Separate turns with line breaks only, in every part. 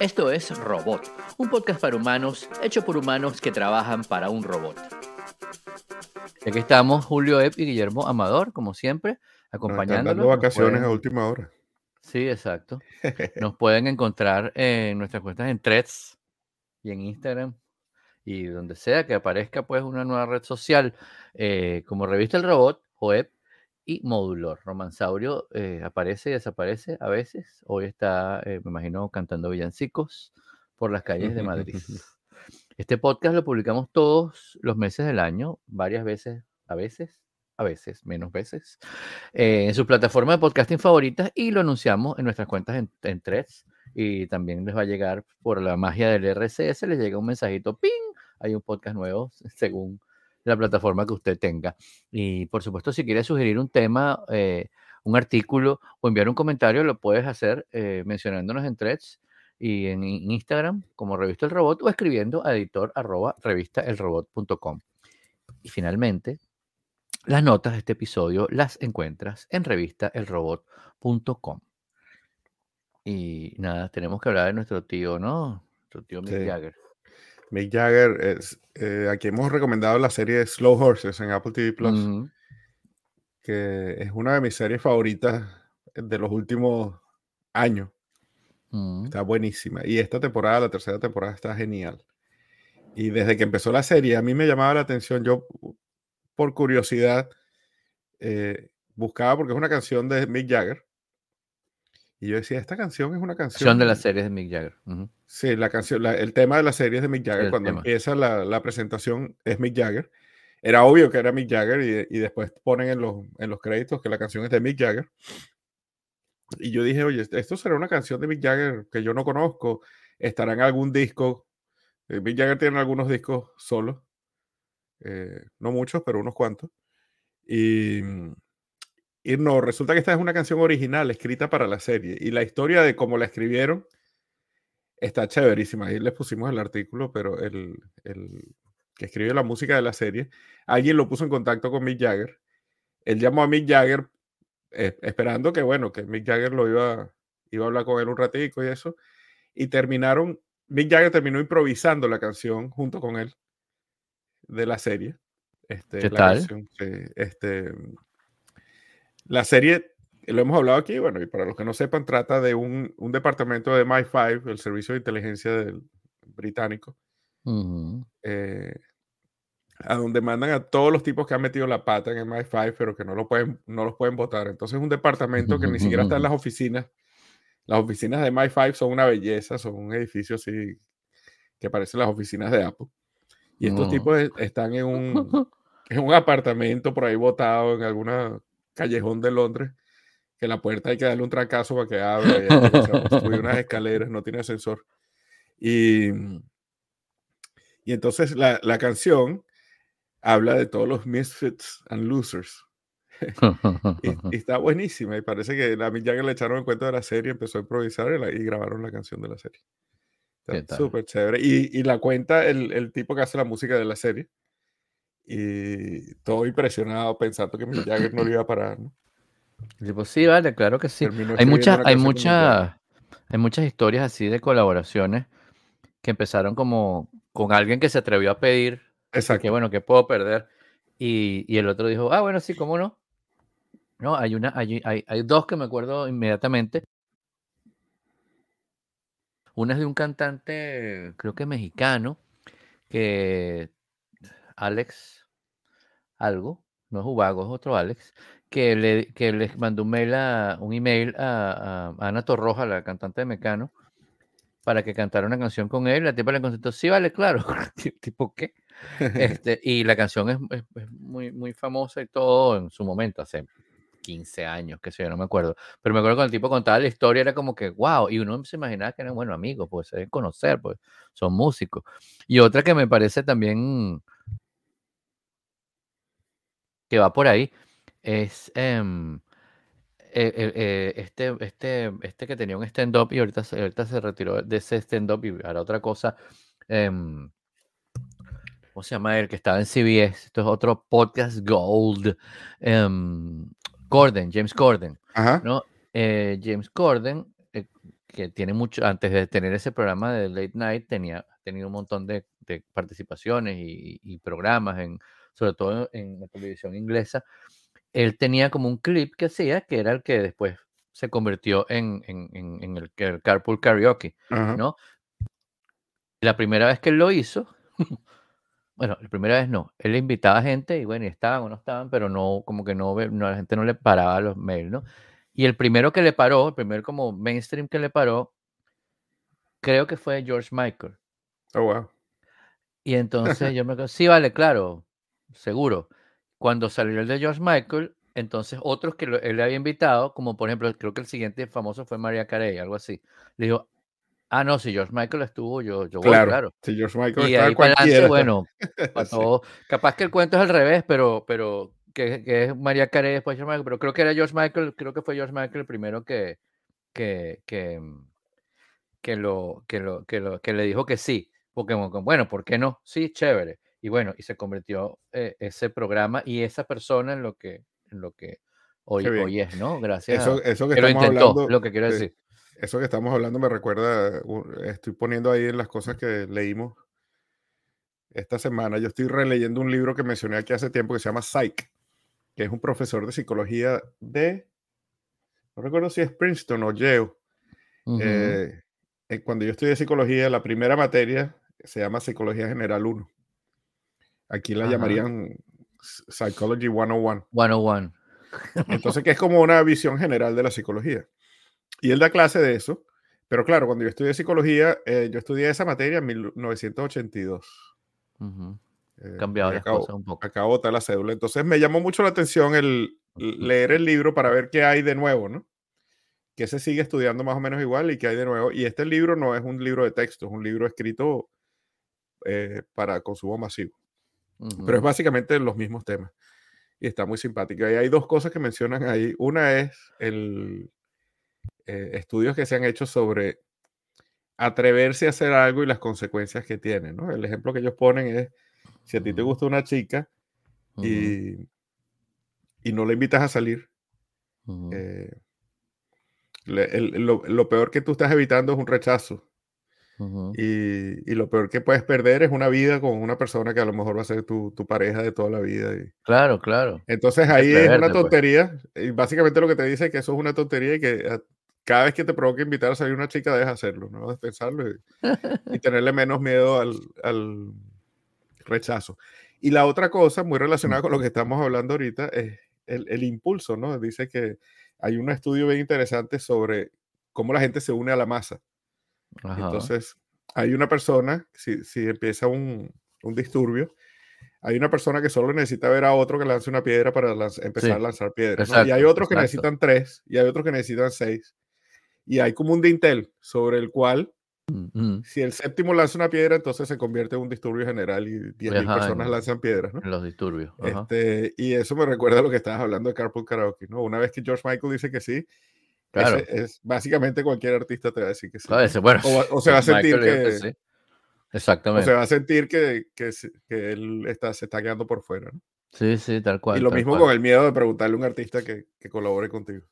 Esto es Robot, un podcast para humanos hecho por humanos que trabajan para un robot. Y aquí estamos Julio Epp y Guillermo Amador, como siempre, acompañándonos.
Dando vacaciones a última hora.
Sí, exacto. Nos pueden encontrar en nuestras cuentas en Threads y en Instagram y donde sea que aparezca pues una nueva red social eh, como Revista El Robot, web y Modulor. Romansaurio eh, aparece y desaparece a veces. Hoy está, eh, me imagino, cantando villancicos por las calles de Madrid. Este podcast lo publicamos todos los meses del año, varias veces, a veces, a veces, menos veces, en su plataforma de podcasting favoritas y lo anunciamos en nuestras cuentas en, en Threads y también les va a llegar por la magia del RCS, les llega un mensajito, ¡ping! Hay un podcast nuevo según la plataforma que usted tenga. Y por supuesto, si quiere sugerir un tema, eh, un artículo o enviar un comentario, lo puedes hacer eh, mencionándonos en threads y en Instagram como Revista El Robot o escribiendo a editor arroba revistaelrobot.com. Y finalmente, las notas de este episodio las encuentras en revistaelrobot.com. Y nada, tenemos que hablar de nuestro tío, ¿no? Nuestro tío Mick Jagger.
Mick Jagger, es, eh, aquí hemos recomendado la serie Slow Horses en Apple TV Plus, que es una de mis series favoritas de los últimos años.
Mm.
Está buenísima. Y esta temporada, la tercera temporada, está genial. Y desde que empezó la serie, a mí me llamaba la atención. Yo, por curiosidad, eh, buscaba porque es una canción de Mick Jagger. Y yo decía, esta canción es una canción.
de la serie de Mick Jagger.
Sí, la canción, el tema de la serie es de Mick Jagger. Cuando empieza la, presentación es Mick Jagger. Era obvio que era Mick Jagger y, después ponen en los, en los créditos que la canción es de Mick Jagger. Y yo dije, oye, esto será una canción de Mick Jagger que yo no conozco. Estará en algún disco. Eh, Mick Jagger tiene algunos discos solos. Eh, no muchos, pero unos cuantos. Y, y no, resulta que esta es una canción original escrita para la serie. Y la historia de cómo la escribieron está chéverísima. Ahí les pusimos el artículo, pero el, que escribe la música de la serie, alguien lo puso en contacto con Mick Jagger. Él llamó a Mick Jagger eh, esperando que, bueno, que Mick Jagger lo iba, iba a hablar con él un ratico y eso. Y terminaron, Mick Jagger terminó improvisando la canción junto con él de la serie. Este,
¿Qué tal?
este, la serie, lo hemos hablado aquí, bueno, y para los que no sepan, trata de un, departamento de MI5, el servicio de inteligencia del, británico, eh, a donde mandan a todos los tipos que han metido la pata en MI5, pero que no, lo pueden, no los pueden votar. Entonces es un departamento que ni siquiera está en las oficinas. Las oficinas de MI5 son una belleza, son un edificio así que parecen las oficinas de Apple. Y estos tipos están en un, en un apartamento por ahí botado en alguna callejón de Londres, que la puerta hay que darle un trancazo para que abra, y unas escaleras, no tiene ascensor. Y, y entonces la, la, canción habla de todos los misfits and losers. y, está buenísima y parece que la Mick Jagger le echaron en cuenta de la serie, empezó a improvisar y, grabaron la canción de la serie. Está súper chévere. Y, y, la cuenta el, el, tipo que hace la música de la serie y todo impresionado pensando que Mick Jagger no lo iba a parar, ¿no?
Pues sí, vale, claro que sí. hay muchas, hay muchas, hay muchas historias así de colaboraciones que empezaron como con alguien que se atrevió a pedir,
Exacto.
que bueno, que puedo perder, y, y, el otro dijo, ah, bueno, sí, cómo no. No, hay una, hay, hay, hay dos que me acuerdo inmediatamente. Una es de un cantante, creo que mexicano, que Alex algo, no es Ubago, es otro Alex, que le que les mandó un mail a, un email a, Ana Torroja, la cantante de Mecano, para que cantara una canción con él. La tipa le contestó, sí, vale, claro. ¿Tipo qué? Este, y la canción es, muy, muy famosa y todo en su momento, hace 15 años, que sé yo, no me acuerdo. Pero me acuerdo cuando el tipo contaba la historia, era como que, wow, y uno se imaginaba que eran, buenos amigos, pues se deben conocer, pues son músicos. Y otra que me parece también que va por ahí es em, e, e, e, este, este, este que tenía un stand-up y ahorita, ahorita se retiró de ese stand-up y hará otra cosa. Em, ¿Cómo se llama el que estaba en CBS? Esto es otro podcast Gold. Em, Gordon, James Corden. ¿no? Eh, James Corden, eh, que tiene mucho, antes de tener ese programa de Late Night, tenía tenido un montón de, participaciones y, programas, en, sobre todo en la televisión inglesa. Él tenía como un clip que hacía, que era el que después se convirtió en, el, el, Carpool Karaoke, ¿no? La primera vez que él lo hizo, bueno, la primera vez no, él invitaba gente y bueno, y estaban o no estaban, pero no, como que no, no la gente no le paraba los mails, ¿no? Y el primero que le paró, el primer como mainstream que le paró, creo que fue George Michael.
Oh, wow.
Y entonces yo me digo, sí, vale, claro, seguro. Cuando salió el de George Michael, entonces otros que él le había invitado, como por ejemplo, creo que el siguiente famoso fue María Carey, algo así. Le dijo, ah, no, si George Michael estuvo, yo, yo
claro, claro. Si George Michael
y ahí para bueno, para todo, capaz que el cuento es al revés, pero, pero que, es María Carey después George Michael, pero creo que era George Michael, creo que fue George Michael el primero que, que, que, mm, que, lo, que, lo, que, lo, que le dijo que sí. Porque, bueno, ¿por qué no? Sí, chévere. Y bueno, y se convirtió eh, ese programa y esa persona en lo que, en lo que hoy, hoy es, ¿no? Gracias.
Eso, eso que,
lo intentó, lo que quiero decir.
Eso que estamos hablando me recuerda, estoy poniendo ahí en las cosas que leímos esta semana. Yo estoy releyendo un libro que mencioné aquí hace tiempo que se llama Psych que es un profesor de psicología de, no recuerdo si es Princeton o Yale. Eh, eh, cuando yo estudié psicología, la primera materia se llama Psicología General 1. Aquí la llamarían Psychology 101.
101.
Entonces, que es como una visión general de la psicología. Y él da clase de eso. Pero claro, cuando yo estudié psicología, eh, yo estudié esa materia en 1982.
Eh, Cambiado las cosas un poco.
Acabo de la cédula. Entonces me llamó mucho la atención el leer el libro para ver qué hay de nuevo, ¿no? Que se sigue estudiando más o menos igual y qué hay de nuevo. Y este libro no es un libro de texto, es un libro escrito eh, para consumo masivo. Pero es básicamente los mismos temas. Y está muy simpático. Y hay dos cosas que mencionan ahí. Una es el eh, estudios que se han hecho sobre atreverse a hacer algo y las consecuencias que tiene. ¿no? El ejemplo que ellos ponen es si a ti te gusta una chica y, y, no la invitas a salir, eh, lo, peor que tú estás evitando es un rechazo. Y, y, lo peor que puedes perder es una vida con una persona que a lo mejor va a ser tu, tu pareja de toda la vida. Y...
Claro, claro.
Entonces ahí es una pues. tontería. Y básicamente lo que te dice es que eso es una tontería y que ah, cada vez que te provoque invitar a salir una chica, deja hacerlo, no debes pensarlo y, y, tenerle menos miedo al, al, rechazo. Y la otra cosa, muy relacionada con lo que estamos hablando ahorita, es el, impulso, ¿no? Dice que hay un estudio bien interesante sobre cómo la gente se une a la masa. Entonces, hay una persona, si, si empieza un, un, disturbio, hay una persona que solo necesita ver a otro que lance una piedra para empezar a lanzar piedras. y hay otros que necesitan tres, y hay otros que necesitan seis. Y hay como un dintel sobre el cual si el séptimo lanza una piedra, entonces se convierte en un disturbio general y 10.000 personas lanzan piedras, ¿no?
los disturbios.
Este, y eso me recuerda a lo que estabas hablando de Carpool Karaoke, ¿no? Una vez que George Michael dice que sí, claro. es, básicamente cualquier artista te va a decir que sí.
bueno,
o, se va a sentir que...
Exactamente.
O se va a sentir que, que, que, él está, se está quedando por fuera, ¿no?
Sí, sí, tal cual.
Y lo mismo con el miedo de preguntarle a un artista que, que colabore contigo.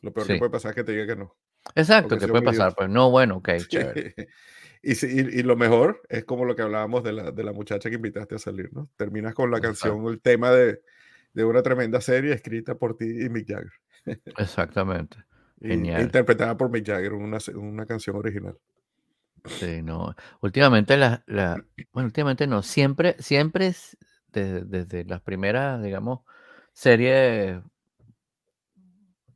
Lo peor que puede pasar es que te diga que no.
Exacto, que puede pasar, pues no, bueno, ok, chévere.
y, y, lo mejor es como lo que hablábamos de la, de la muchacha que invitaste a salir, ¿no? Terminas con la canción, el tema de, de, una tremenda serie escrita por ti y Mick Jagger.
Exactamente. Genial.
interpretada por Mick Jagger, una, una canción original.
Sí, no. Últimamente, la, la, bueno, últimamente no, siempre, siempre desde, desde las primeras, digamos, series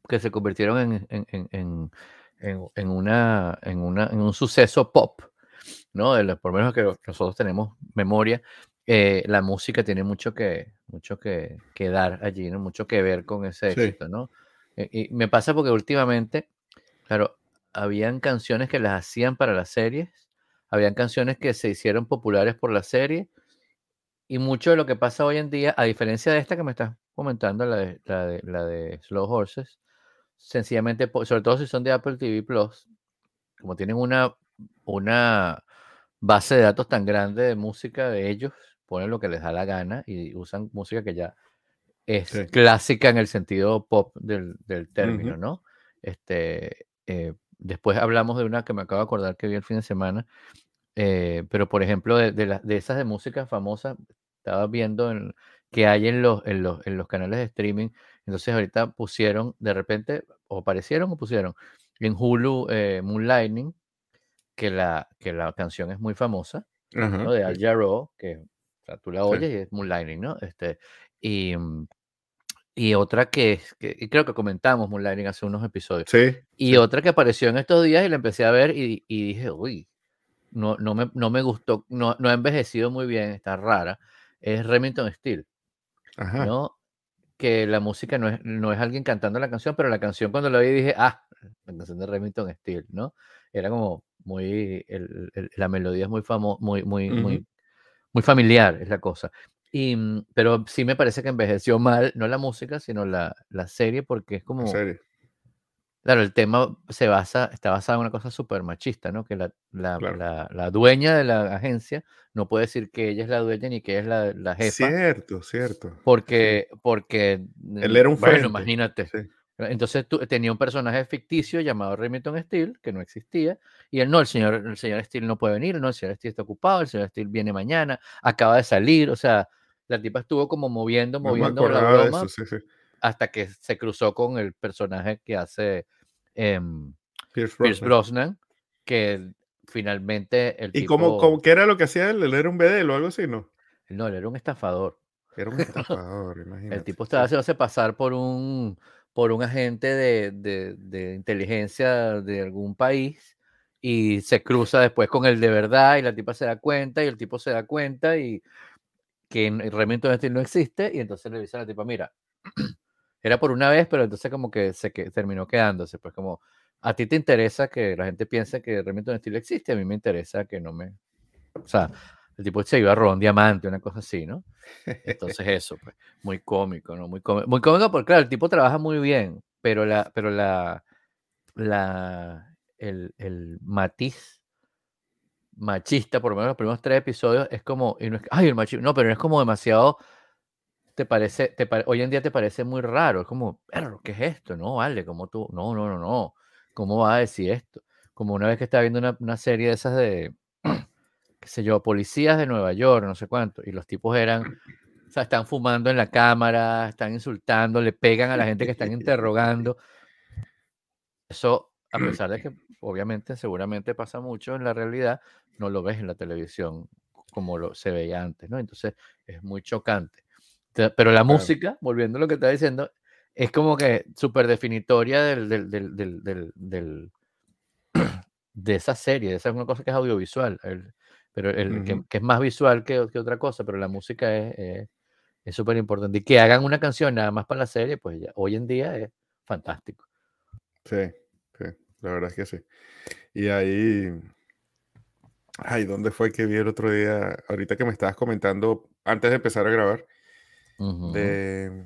que se convirtieron en, en, en, una, en, una, en un suceso pop, ¿no? De por lo menos que nosotros tenemos memoria, eh, la música tiene mucho que, mucho que, que, dar allí, ¿no? Mucho que ver con ese éxito, ¿no? Eh, y me pasa porque últimamente, claro, habían canciones que las hacían para las series, habían canciones que se hicieron populares por la serie, y mucho de lo que pasa hoy en día, a diferencia de esta que me estás comentando, la de, la de, Slow Horses, sencillamente, sobre todo si son de Apple TV Plus, como tienen una, una base de datos tan grande de música de ellos, ponen lo que les da la gana y usan música que ya es clásica en el sentido pop del, término, ¿no? Este, eh, después hablamos de una que me acabo de acordar que vi el fin de semana, eh, pero por ejemplo, de, de, de, esas de música famosa, estaba viendo en, que hay en los, en, los, en los canales de streaming. Entonces ahorita pusieron, de repente, o aparecieron o pusieron en Hulu eh, Moonlighting, que la, que la canción es muy famosa, ¿no? de Al Jarreau, que o sea, tú la oyes y es Moonlighting, ¿no? Este, y, mm, y otra que, que creo que comentamos Moonlighting hace unos episodios.
Sí.
Y otra que apareció en estos días y la empecé a ver y, y dije, uy, no, no, me, no me gustó, no, no ha envejecido muy bien, está rara, es Remington Steel.
Ajá.
¿no? Que la música no es, no es alguien cantando la canción, pero la canción cuando la vi dije, ah, la canción de Remington Steel, ¿no? Era como muy, el, el, la melodía es muy famosa, muy, muy,
Ujú.
muy, muy familiar, es la cosa. Y, mm, pero sí me parece que envejeció mal, no la música, sino la, la serie, porque es como,
serio.
claro, el tema se basa, está basado en una cosa súper machista, ¿no? Que la, la,
Claro.
la, la dueña de la agencia no puede decir que ella es la dueña ni que ella es la, la jefa.
Cierto, cierto.
Porque, porque,
Él era un
bueno,
frente.
imagínate.
Sí.
Entonces tú, tenía un personaje ficticio llamado Remington Steele, que no existía, y él no, el señor, el señor Steele no puede venir, no, el señor Steele está ocupado, el señor Steele viene mañana, acaba de salir, o sea, la tipa estuvo como moviendo,
No
moviendo la
acordaba de
broma
eso, sí, sí.
hasta que se cruzó con el personaje que hace em,
Pierce
Pierce
Brosnan.
Brosnan, que finalmente el
¿Y
tipo,
cómo, cómo- qué era lo que hacía él? Él era un bedel o algo así, ¿no?
no, él era un estafador.
Era un estafador, imagínate.
El tipo estaba
Sí.
haciéndose pasar por un, por un agente de, de- de inteligencia de algún país y se cruza después con el de verdad y la tipa se da cuenta y el tipo se da cuenta y que en- Remington Steele no existe y entonces le dice a la tipa, mira, era por una vez, pero entonces como que se que, terminó quedándose, pues como a ti te interesa que la gente piense que Remington Steele existe, a mí me interesa que no me... O sea, el tipo se iba a robar un diamante, una cosa así, ¿no? Entonces eso, pues, muy cómico, ¿no? Muy cómico, muy cómico porque, claro, el tipo trabaja muy bien, pero la, pero la, la, el, el matiz machista, por lo menos los primeros tres episodios, es como, y no es, ay, el machismo, no, pero es como demasiado, te parece, te pare- hoy en día te parece muy raro, es como, perro, ¿qué es esto? No, vale, como tú, no, no, no, no, ¿cómo vas a decir esto? Como una vez que estaba viendo una, una serie de esas de, qué sé yo, policías de Nueva York, no sé cuánto, y los tipos eran, o sea, están fumando en la cámara, están insultando, le pegan a la gente que están interrogando. Eso, a pesar de que obviamente, seguramente pasa mucho en la realidad, no lo ves en la televisión como lo, se veía antes, ¿no? Entonces es muy chocante. Te- Pero la música, volviendo a lo que estaba diciendo, es como que súper definitoria del, del, del, del, de esa serie. Esa es una cosa que es audiovisual, el- pero el, que, es más visual que, que otra cosa, pero la música es es- es súper importante. Y que hagan una canción nada más para la serie, pues ya, hoy en día es fantástico.
Sí, la verdad es que sí. Y ahí, ay, ¿dónde fue que vi el otro día? Ahorita que me estabas comentando, antes de empezar a grabar, de,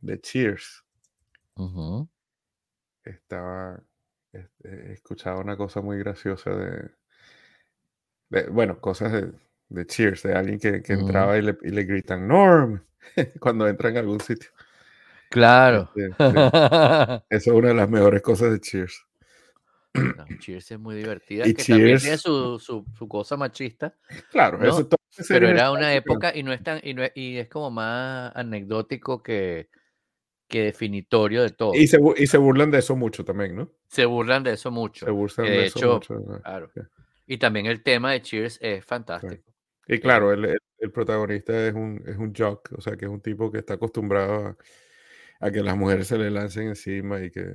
de Cheers, estaba, este, escuchaba una cosa muy graciosa de, de- bueno, cosas de, de Cheers, de alguien que, que entraba y le, y le gritan, Norm, cuando entra en algún sitio.
Claro.
Este, sí, Eso es una de las mejores cosas de Cheers.
No, Cheers es muy divertida,
Y
que también tiene
Cheers,
su, su, su cosa machista,
claro, eso
¿no?
la
Pero era una época y no es tan, y, no es, y es como más anecdótico que, que definitorio de todo.
Y se, y se burlan de eso mucho también, ¿no?
Se burlan de eso mucho.
Se burlan de
de
eso
hecho, claro. Y también el tema de Cheers es fantástico.
Y claro, el, el- el protagonista es un, es un jock, o sea, que es un tipo que está acostumbrado a, a que las mujeres se le lancen encima y que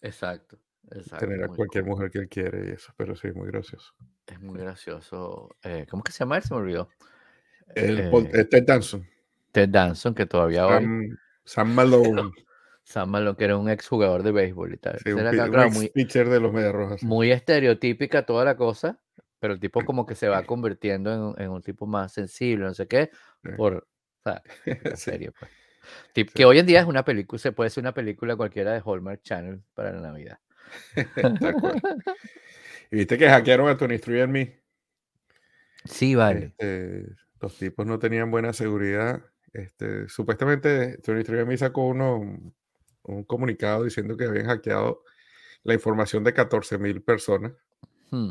Exacto, exacto.
tener a cualquier
cómico.
mujer que él quiere y eso, pero sí, muy gracioso.
Es muy gracioso. Eh, ¿Cómo es que se llama él? Se me olvidó.
El, Paul-
Eh,
eh, Ted Danson,
Ted Danson, que todavía hoy.
Sam, Sam Malone,
Sam Malone, que era un ex jugador de béisbol y tal.
sí, un,
era,
un
claro, muy,
pitcher de los Medias Rojas. sí.
muy estereotípica toda la cosa, pero el tipo como que se va convirtiendo en, en un tipo más sensible, no sé qué,
Sí.
por, o sea, la
Sí,
serie, pues.
Sí,
que hoy en día es una película, se puede ser una película cualquiera de Hallmark Channel para la Navidad.
Y viste que hackearon a Tony Three and Me.
Sí, vale.
Este, los tipos no tenían buena seguridad. Este, supuestamente Tony Three and Me sacó uno, un comunicado diciendo que habían hackeado la información de 14 mil personas.
Hmm.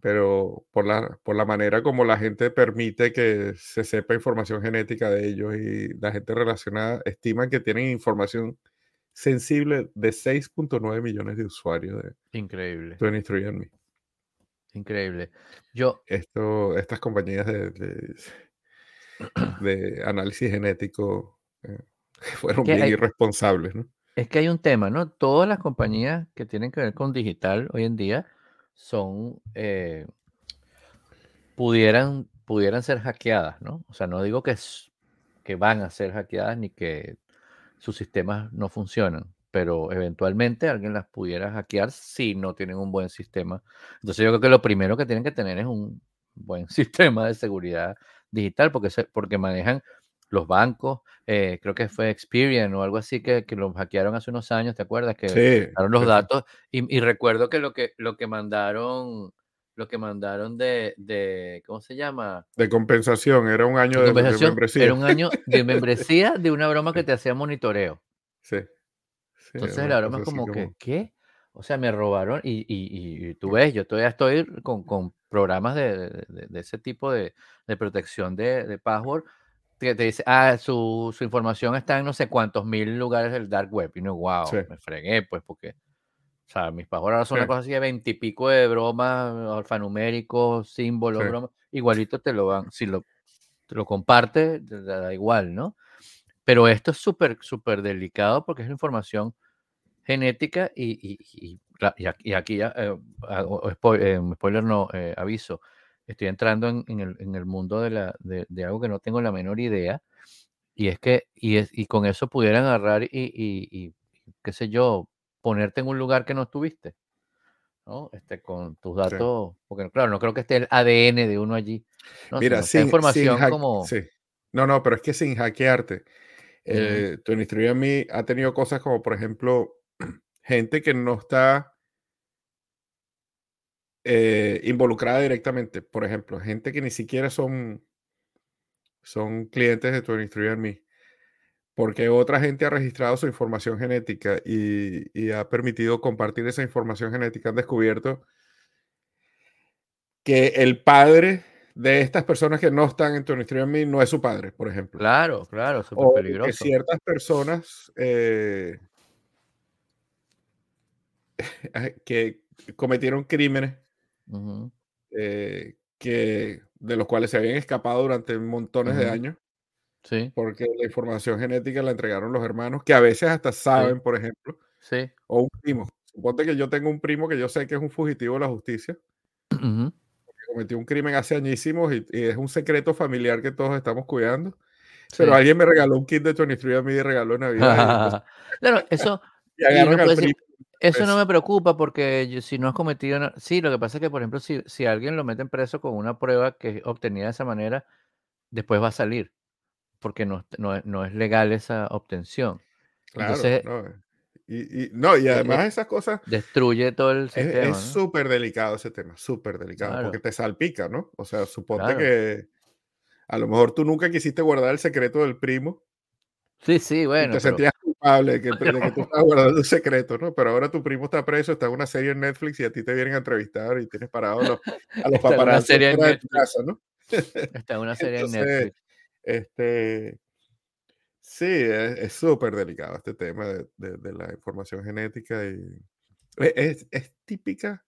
Pero por la, por la manera como la gente permite que se sepa información genética de ellos y la gente relacionada estiman que tienen información sensible de 6.9 millones de usuarios de
Increíble.
23andMe.
Increíble. Yo,
Esto, estas compañías de, de, de análisis genético eh, fueron bien
hay-
irresponsables, ¿no?
es que hay un tema, ¿no? Todas las compañías que tienen que ver con digital hoy en día son, eh, pudieran, pudieran ser hackeadas, ¿no? O sea, no digo que, que van a ser hackeadas ni que sus sistemas no funcionan, pero eventualmente alguien las pudiera hackear si no tienen un buen sistema. Entonces yo creo que lo primero que tienen que tener es un buen sistema de seguridad digital porque, se- porque manejan los bancos, eh, creo que fue Experian o algo así que, que los hackearon hace unos años, ¿te acuerdas? Que
Sí,
los
sí.
datos y, y recuerdo que lo que lo que mandaron lo que mandaron de, de ¿cómo se llama?
De compensación, era un año
De
de, membresía.
era un año de membresía de una broma que te hacía monitoreo.
Sí. Sí,
Entonces la broma es
así
como que, ¿qué? O sea, me robaron y, y- y tú ves, yo todavía estoy con, con programas de, de- ese tipo de, de protección de, de password que te dice, ah, su, su información está en no sé cuántos mil lugares del dark web. Y no, wow,
Sí.
me fregué, pues, porque, o sea, mis ahora son una
Sí.
cosa así de veintipico de bromas, alfanuméricos, símbolos,
Sí.
bromas, igualito te lo van, si lo, te lo comparte, te da igual, ¿no? Pero esto es súper, súper delicado porque es información genética y, y- y- y aquí, ya, eh, hago- eh, spoiler no, eh, aviso, estoy entrando en, en el, en el mundo de, la, de, de algo que no tengo la menor idea y es que, y, es, y con eso pudieran agarrar y, qué sé yo, ponerte en un lugar que no estuviste, ¿no? Este, con tus
Sí.
datos, porque claro, no creo que esté el ADN de uno allí, ¿no?
Mira, sin,
información
sin
como...
sí. No, no, pero es que sin hackearte. Eh, tu me ha tenido cosas como, por ejemplo, gente que no está eh, involucrada directamente. Por ejemplo, gente que ni siquiera son, son clientes de 23andMe. Porque otra gente ha registrado su información genética y, y ha permitido compartir esa información genética. Han descubierto que el padre de estas personas que no están en 23andMe no es su padre, por ejemplo.
Claro, claro, súper
O que
peligroso.
ciertas personas eh, que cometieron crímenes eh, que, de los cuales se habían escapado durante montones de años,
Sí,
porque la información genética la entregaron los hermanos, que a veces hasta saben, por ejemplo,
sí.
o un primo. Suponte que yo tengo un primo que yo sé que es un fugitivo de la justicia, que cometió un crimen hace añísimos y, y es un secreto familiar que todos estamos cuidando. Pero
Sí.
alguien me regaló un kit de 23 a mí de regalo de Navidad. y
Claro, eso,
y
y
agarran al primo.
eso no me preocupa porque yo- si no has cometido... na- Sí, lo que pasa es que, por ejemplo, si, si alguien lo meten preso con una prueba que es obtenida de esa manera, después va a salir, porque no, es- no, no es legal esa obtención.
Claro,
Entonces,
no. Y, y- no, y
eh,
además
eh,
esas cosas
destruye todo el sistema,
es súper delicado ese tema, súper delicado, porque te salpica, ¿no? O sea, suponte
claro.
que a lo mejor tú nunca quisiste guardar el secreto del primo
Sí, sí,
y
bueno,
te
pero...
sentías culpable de que, de que tú estabas guardando un secreto, ¿no? Pero ahora tu primo está preso, está en una serie en Netflix y a ti te vienen a entrevistar y tienes parado a los, a los
en
paparazzi
serie en
de tu casa, ¿no?
Está en una serie en Netflix.
Este, sí, es es súper delicado este tema de, de- de la información genética y e- es, es típica,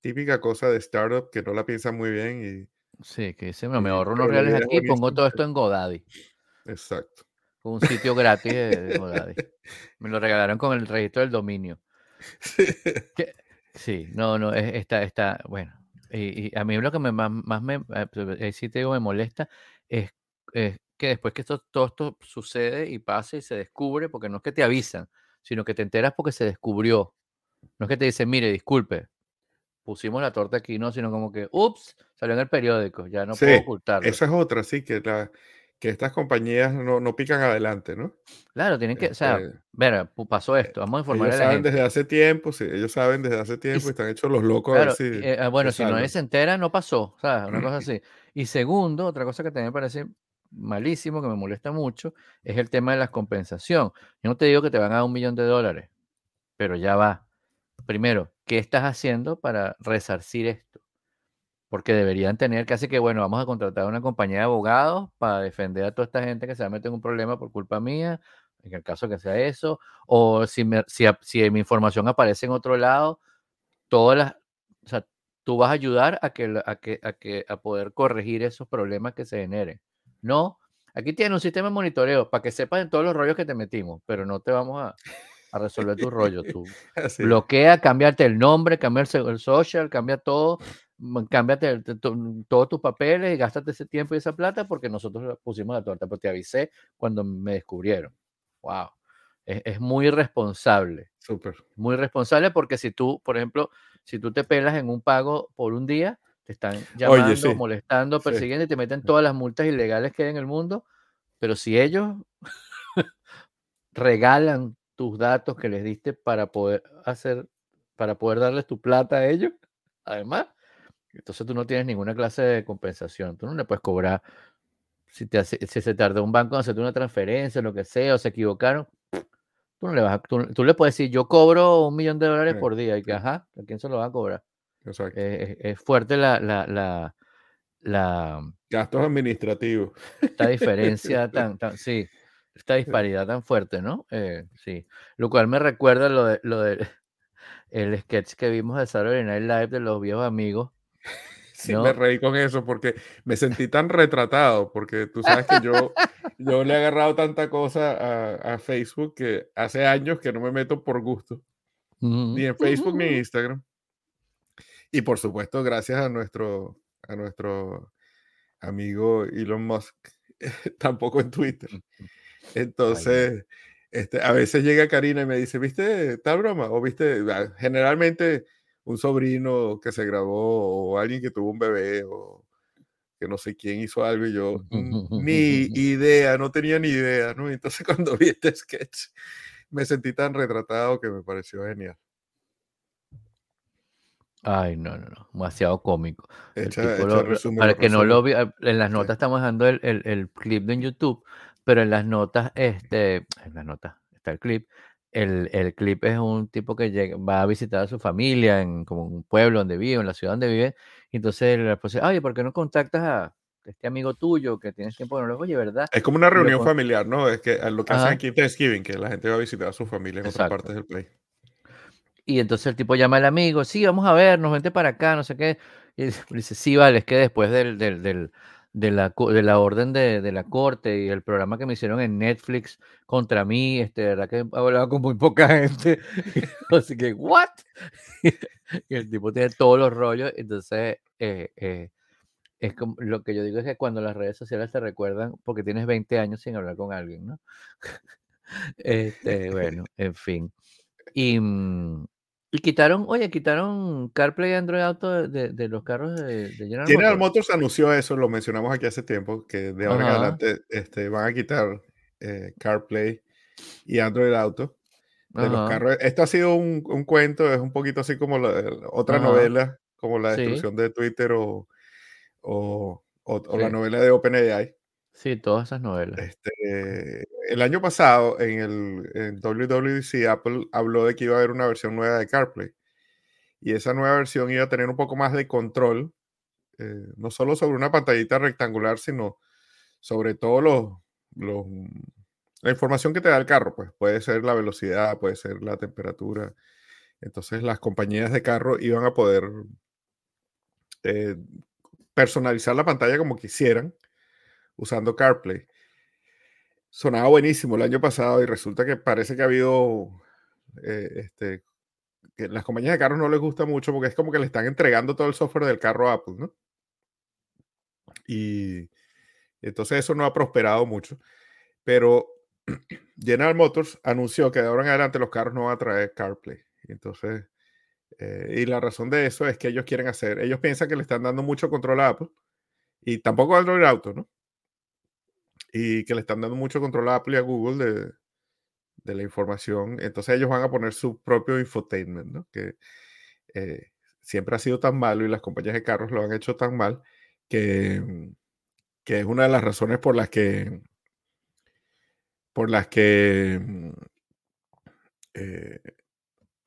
típica cosa de startup que no la piensan muy bien
Sí, que dice, "Bueno, me
y, y-
ahorro unos reales aquí y pongo todo esto en Godaddy,
Exacto.
un sitio gratis de, Godaddy. Me lo regalaron con el registro del dominio. Que- Sí, no, no, es- está, está, bueno. Y, y a mí lo que me, más, más me, eh, sí te digo, me molesta es, es que después que esto, todo esto sucede y pasa y se descubre, porque no es que te avisan, sino que te enteras porque se descubrió. No es que te dicen, mire, disculpe, pusimos la torta aquí, no, sino como que, ups, salió en el periódico, ya no puedo ocultarlo.
esa es otra, sí, que, la, que estas compañías no, no pican adelante, ¿no?
Claro, tienen que, o sea,
Este,
ver, pu- pasó esto, vamos a informar
ellos
a la
saben
gente.
desde hace tiempo, sí, ellos saben desde hace tiempo y están hechos los locos a ver
claro,
si
eh, ah, bueno, si
salvan.
se entera, no pasó, ¿sabes? Una cosa así. Y segundo, otra cosa que también me parece malísimo, que me molesta mucho, es el tema de la compensación. Yo no te digo que te van a dar un millón de dólares, pero ya va. primero, ¿qué estás haciendo para resarcir esto? Porque deberían tener casi que, bueno, vamos a contratar una compañía de abogados para defender a toda esta gente que se va a en un problema por culpa mía, en el caso que sea eso, o si, si, si mi información aparece en otro lado, todas las, o sea, tú vas a ayudar a que, a que, a que a poder corregir esos problemas que se generen. No, aquí tienes un sistema de monitoreo para que sepas en todos los rollos que te metimos, pero no te vamos a, a resolver tus rollos. Tú bloquea, cambiarte el nombre, cambiarse el social, cambia todo, cámbiate todos tus papeles y gástate ese tiempo y esa plata porque nosotros pusimos la torta, pero te avisé cuando me descubrieron. Wow. Es, muy responsable.
Súper.
Muy responsable porque si tú, por ejemplo, si tú te pelas en un pago por un día, te están llamando, molestando, persiguiendo y te meten todas las multas ilegales que hay en el mundo. Pero si ellos regalan tus datos que les diste para poder hacer, para poder darles tu plata a ellos, además, entonces tú no tienes ninguna clase de compensación. Tú no le puedes cobrar si, te si se tardó un banco en hacerte una transferencia, lo que sea, o se equivocaron, Tú no le vas tú, le puedes decir, yo cobro un millón de dólares por día, y que, ajá, ¿a quién se lo va a cobrar? Exacto. es fuerte la, la, la, la,
Gastos administrativos.
Esta diferencia tan, tan, sí, esta disparidad tan fuerte, ¿no? Eh, sí. Lo cual me recuerda lo de, lo de el sketch que vimos de Saturday Night Live de los viejos amigos,
Sí, me reí con eso porque me sentí tan retratado, porque tú sabes que yo, yo le he agarrado tanta cosa a, Facebook que hace años que no me meto por gusto, ni en Facebook ni en Instagram. Y por supuesto, gracias a nuestro, a nuestro amigo Elon Musk, tampoco en Twitter. Entonces, este, a veces llega Karina y me dice, ¿viste tal broma? O viste, generalmente un sobrino que se grabó o alguien que tuvo un bebé o que no sé quién hizo algo y yo mm, ni idea, no tenía ni idea, ¿no? Entonces cuando vi este sketch me sentí tan retratado que me pareció genial.
Ay, no, no, no, demasiado cómico. para que no lo vi, en las notas estamos dando el, el, el, clip de YouTube, pero en las notas, este, en las notas está el clip, el, el, clip es un tipo que llega, va a visitar a su familia en como un pueblo donde vive, en la ciudad donde vive, y entonces le dice, oye, ¿por qué no contactas a este amigo tuyo que tienes tiempo no lo oye, verdad?
Es como una reunión familiar, ¿no? Es que lo que hacen aquí en Thanksgiving, que la gente va a visitar a su familia en otras partes del país.
Y entonces el tipo llama al amigo, sí, vamos a vernos, vente para acá, no sé qué. Y dice, sí, vale, es que después del, del, del de la, de la orden de, de, la corte y el programa que me hicieron en Netflix contra mí, este, de verdad que he hablado con muy poca gente. Así que, ¿what? y el tipo tiene todos los rollos. Entonces, eh, eh, es como, lo que yo digo es que cuando las redes sociales te recuerdan, porque tienes 20 años sin hablar con alguien, ¿no? este, bueno, en fin. Y, mm, y quitaron, oye, quitaron CarPlay Android Auto de, los carros de,
General, General Motors. anunció eso, lo mencionamos aquí hace tiempo, que de ahora en adelante este, van a quitar eh, CarPlay y Android Auto de los carros. Esto ha sido un, cuento, es un poquito así como la, otra novela, como la destrucción de Twitter o, o, la novela de OpenAI.
Sí, todas esas novelas.
Este, el año pasado, en el WWDC, Apple habló de que iba a haber una versión nueva de CarPlay. Y esa nueva versión iba a tener un poco más de control, eh, no solo sobre una pantallita rectangular, sino sobre todo los, la información que te da el carro. Pues puede ser la velocidad, puede ser la temperatura. Entonces las compañías de carro iban a poder eh, personalizar la pantalla como quisieran usando CarPlay. Sonaba buenísimo el año pasado y resulta que parece que ha habido, eh, este, que las compañías de carros no les gusta mucho porque es como que le están entregando todo el software del carro a Apple, ¿no? Y entonces eso no ha prosperado mucho. Pero General Motors anunció que de ahora en adelante los carros no van a traer CarPlay. Entonces, eh, y la razón de eso es que ellos quieren hacer, ellos piensan que le están dando mucho control a Apple y tampoco a Android Auto, ¿no? Y que le están dando mucho control a Apple y a Google de, de la información. Entonces ellos van a poner su propio infotainment, ¿no? Que eh, siempre ha sido tan malo y las compañías de carros lo han hecho tan mal que, mm, que es una de las razones por las que por las que mm, eh,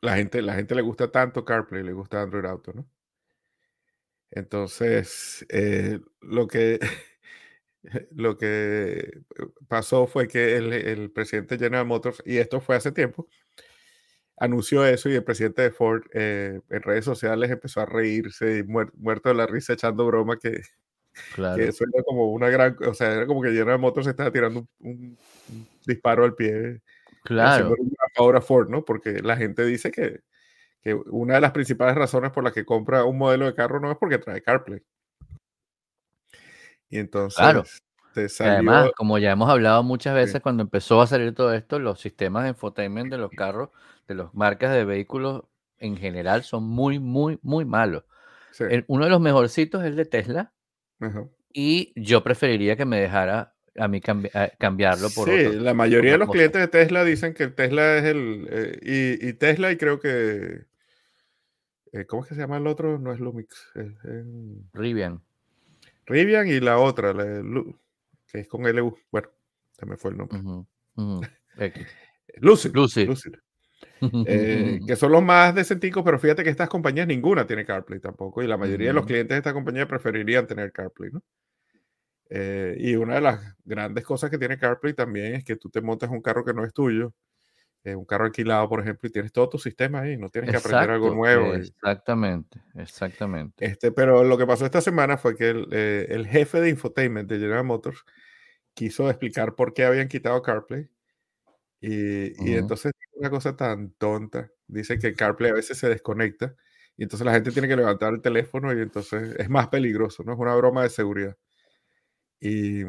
la gente, la gente le gusta tanto CarPlay, le gusta Android Auto, ¿no? Entonces, eh, lo que lo que pasó fue que el, el, presidente General Motors, y esto fue hace tiempo, anunció eso y el presidente de Ford eh, en redes sociales empezó a reírse y muerto de la risa echando broma que, que, eso era como una gran, o sea, era como que General Motors estaba tirando un, disparo al pie.
Claro.
Ahora Ford, ¿no? Porque la gente dice que, que una de las principales razones por las que compra un modelo de carro no es porque trae CarPlay. Y entonces,
claro. Además, como ya hemos hablado muchas veces, cuando empezó a salir todo esto, los sistemas de infotainment de los carros, de las marcas de vehículos en general, son muy, muy, muy malos. uno de los mejorcitos es el de Tesla. Y yo preferiría que me dejara a mí cambiarlo por
sí, la mayoría de los clientes de Tesla dicen que Tesla es el... Eh, y, Tesla y creo que... Eh, ¿Cómo es que se llama el otro? No es Lumix. Es,
Rivian.
Rivian y la otra, la, que es con LU. Bueno, se me fue el nombre. Lucid. Lucid. Eh, que son los más decenticos, pero fíjate que estas compañías ninguna tiene CarPlay tampoco, y la mayoría de los clientes de esta compañía preferirían tener CarPlay, ¿no? Eh, y una de las grandes cosas que tiene CarPlay también es que tú te montas un carro que no es tuyo, eh, un carro alquilado, por ejemplo, y tienes todo tu sistema ahí, no tienes que aprender algo nuevo.
Exactamente, exactamente.
Este, pero lo que pasó esta semana fue que el, el jefe de infotainment de General Motors quiso explicar por qué habían quitado CarPlay. Y, y entonces una cosa tan tonta. Dice que CarPlay a veces se desconecta y entonces la gente tiene que levantar el teléfono y entonces es más peligroso, ¿no? Es una broma de seguridad. Y,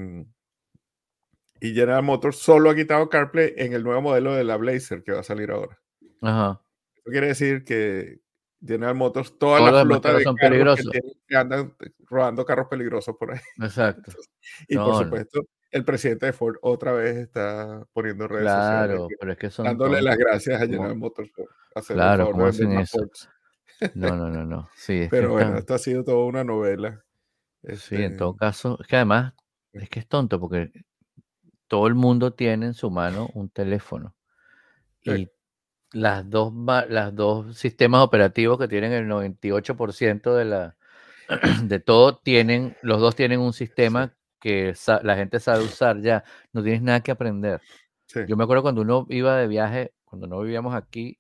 y General Motors solo ha quitado CarPlay en el nuevo modelo de la Blazer que va a salir ahora.
Ajá.
Eso quiere decir que General Motors, toda la flota de carros que, andan rodando carros peligrosos por ahí.
Exacto.
y por supuesto, el presidente de Ford otra vez está poniendo redes
claro, sociales. pero es que son
dándole las gracias a General Motors por
hacer claro, ¿cómo hacen eso? No, no, no, no. Sí,
pero bueno, esto ha sido toda una novela.
Sí, en todo este caso, es que además es que es tonto porque todo el mundo tiene en su mano un teléfono. Y las dos, las dos sistemas operativos que tienen el 98% de la de todo tienen, los dos tienen un sistema que la gente sabe usar ya, no tienes nada que aprender. Yo me acuerdo cuando uno iba de viaje, cuando no vivíamos aquí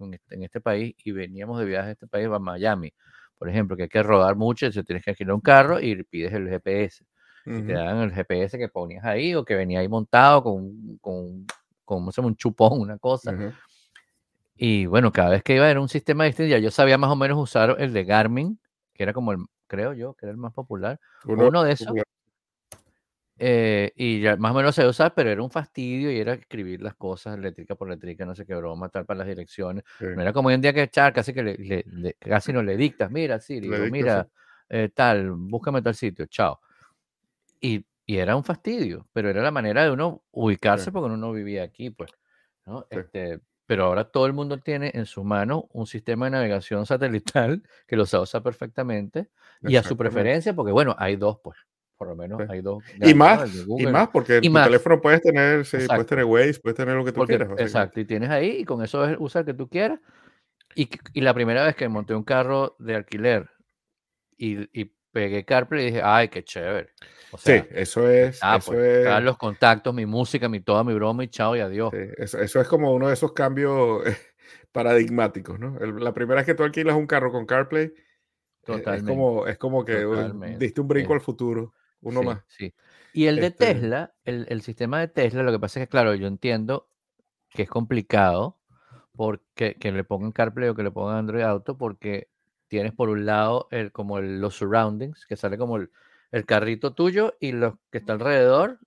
en este, este país y veníamos de viaje a este país, a Miami, por ejemplo, que hay que rodar mucho, entonces tienes que alquilar un carro y pides el GPS. Y te dan el GPS que ponías ahí o que venía ahí montado con, con, con, un chupón, una cosa. Y bueno, cada vez que iba era un sistema distinto, ya yo sabía más o menos usar el de Garmin, que era como el, creo yo, que era el más popular. Uno, de esos. Eh, y ya más o menos se usar, pero era un fastidio y era escribir las cosas eléctrica por eléctrica, no sé qué broma, tal para las direcciones. No era como hoy en día que echar, casi que le, casi no le dictas, mira, Siri, mira, eh, tal, búscame tal sitio, chao. Y, y, era un fastidio, pero era la manera de uno ubicarse porque uno no vivía aquí, pues. ¿no? Este, pero ahora todo el mundo tiene en su mano un sistema de navegación satelital que lo usar perfectamente y a su preferencia, porque bueno, hay dos, pues por lo menos hay dos.
Y más, y más, porque en tu teléfono puedes tener, sí, puedes tener Waze, puedes tener lo que tú quieras.
Exacto, y tienes ahí, y con eso es usar que tú quieras. Y, y, la primera vez que monté un carro de alquiler y, y pegué CarPlay, dije, ay, qué chévere.
sí, eso es. Ah, eso pues, es...
los contactos, mi música, mi toda mi broma y chao y adiós.
eso, eso, es como uno de esos cambios paradigmáticos, ¿no? la primera vez que tú alquilas un carro con CarPlay, Totalmente. Es como, es como que diste un brinco al futuro. Uno más.
Sí. Y el de este Tesla, el, el, sistema de Tesla, lo que pasa es que, claro, yo entiendo que es complicado porque que le pongan CarPlay o que le pongan Android Auto porque tienes por un lado el, como los surroundings, que sale como el, el, carrito tuyo y los que está alrededor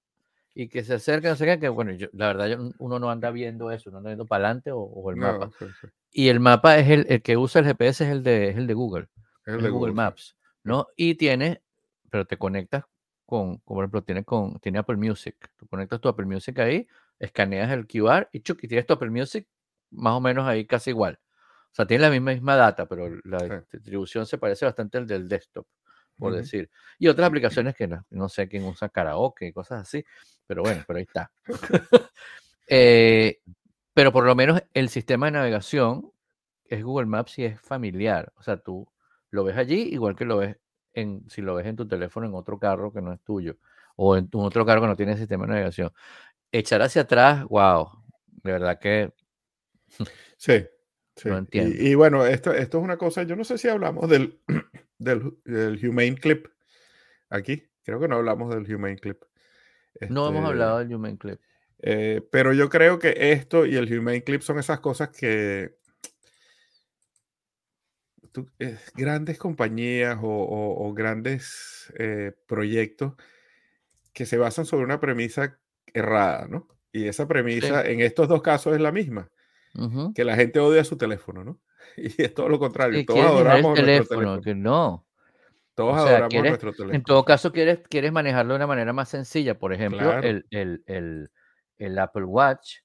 y que se acercan, no sé que bueno, yo, la verdad uno no anda viendo eso, uno anda viendo para adelante o, el mapa. Y el mapa es el, el, que usa el GPS es el de, es el de Google, es el de Google, Maps, ¿no? Y tiene, pero te conectas con, como por ejemplo, tiene, con, tiene Apple Music. Tú conectas tu Apple Music ahí, escaneas el QR y chuc, y tienes tu Apple Music más o menos ahí casi igual. O sea, tiene la misma, misma data, pero la distribución se parece bastante al del desktop, por decir. Y otras aplicaciones que no, no, sé quién usa karaoke y cosas así, pero bueno, pero ahí está. Eh, pero por lo menos el sistema de navegación es Google Maps y es familiar. O sea, tú lo ves allí igual que lo ves en, si lo ves en tu teléfono en otro carro que no es tuyo o en otro carro que no tiene sistema de navegación. Echar hacia atrás, wow, de verdad que...
Sí, sí. No entiendo. Y, bueno, esto, esto es una cosa, yo no sé si hablamos del, del, Humane Clip aquí, creo que no hablamos del Humane Clip.
no hemos este, hablado del Humane Clip.
Eh, pero yo creo que esto y el Humane Clip son esas cosas que eh, grandes compañías o, grandes eh, proyectos que se basan sobre una premisa errada, ¿no? Y esa premisa en estos dos casos es la misma, que la gente odia su teléfono, ¿no? Y es todo lo contrario, todos adoramos
el teléfono, que no.
Todos adoramos nuestro teléfono.
En todo caso, quieres, quieres manejarlo de una manera más sencilla. Por ejemplo, el, el, el, el, Apple Watch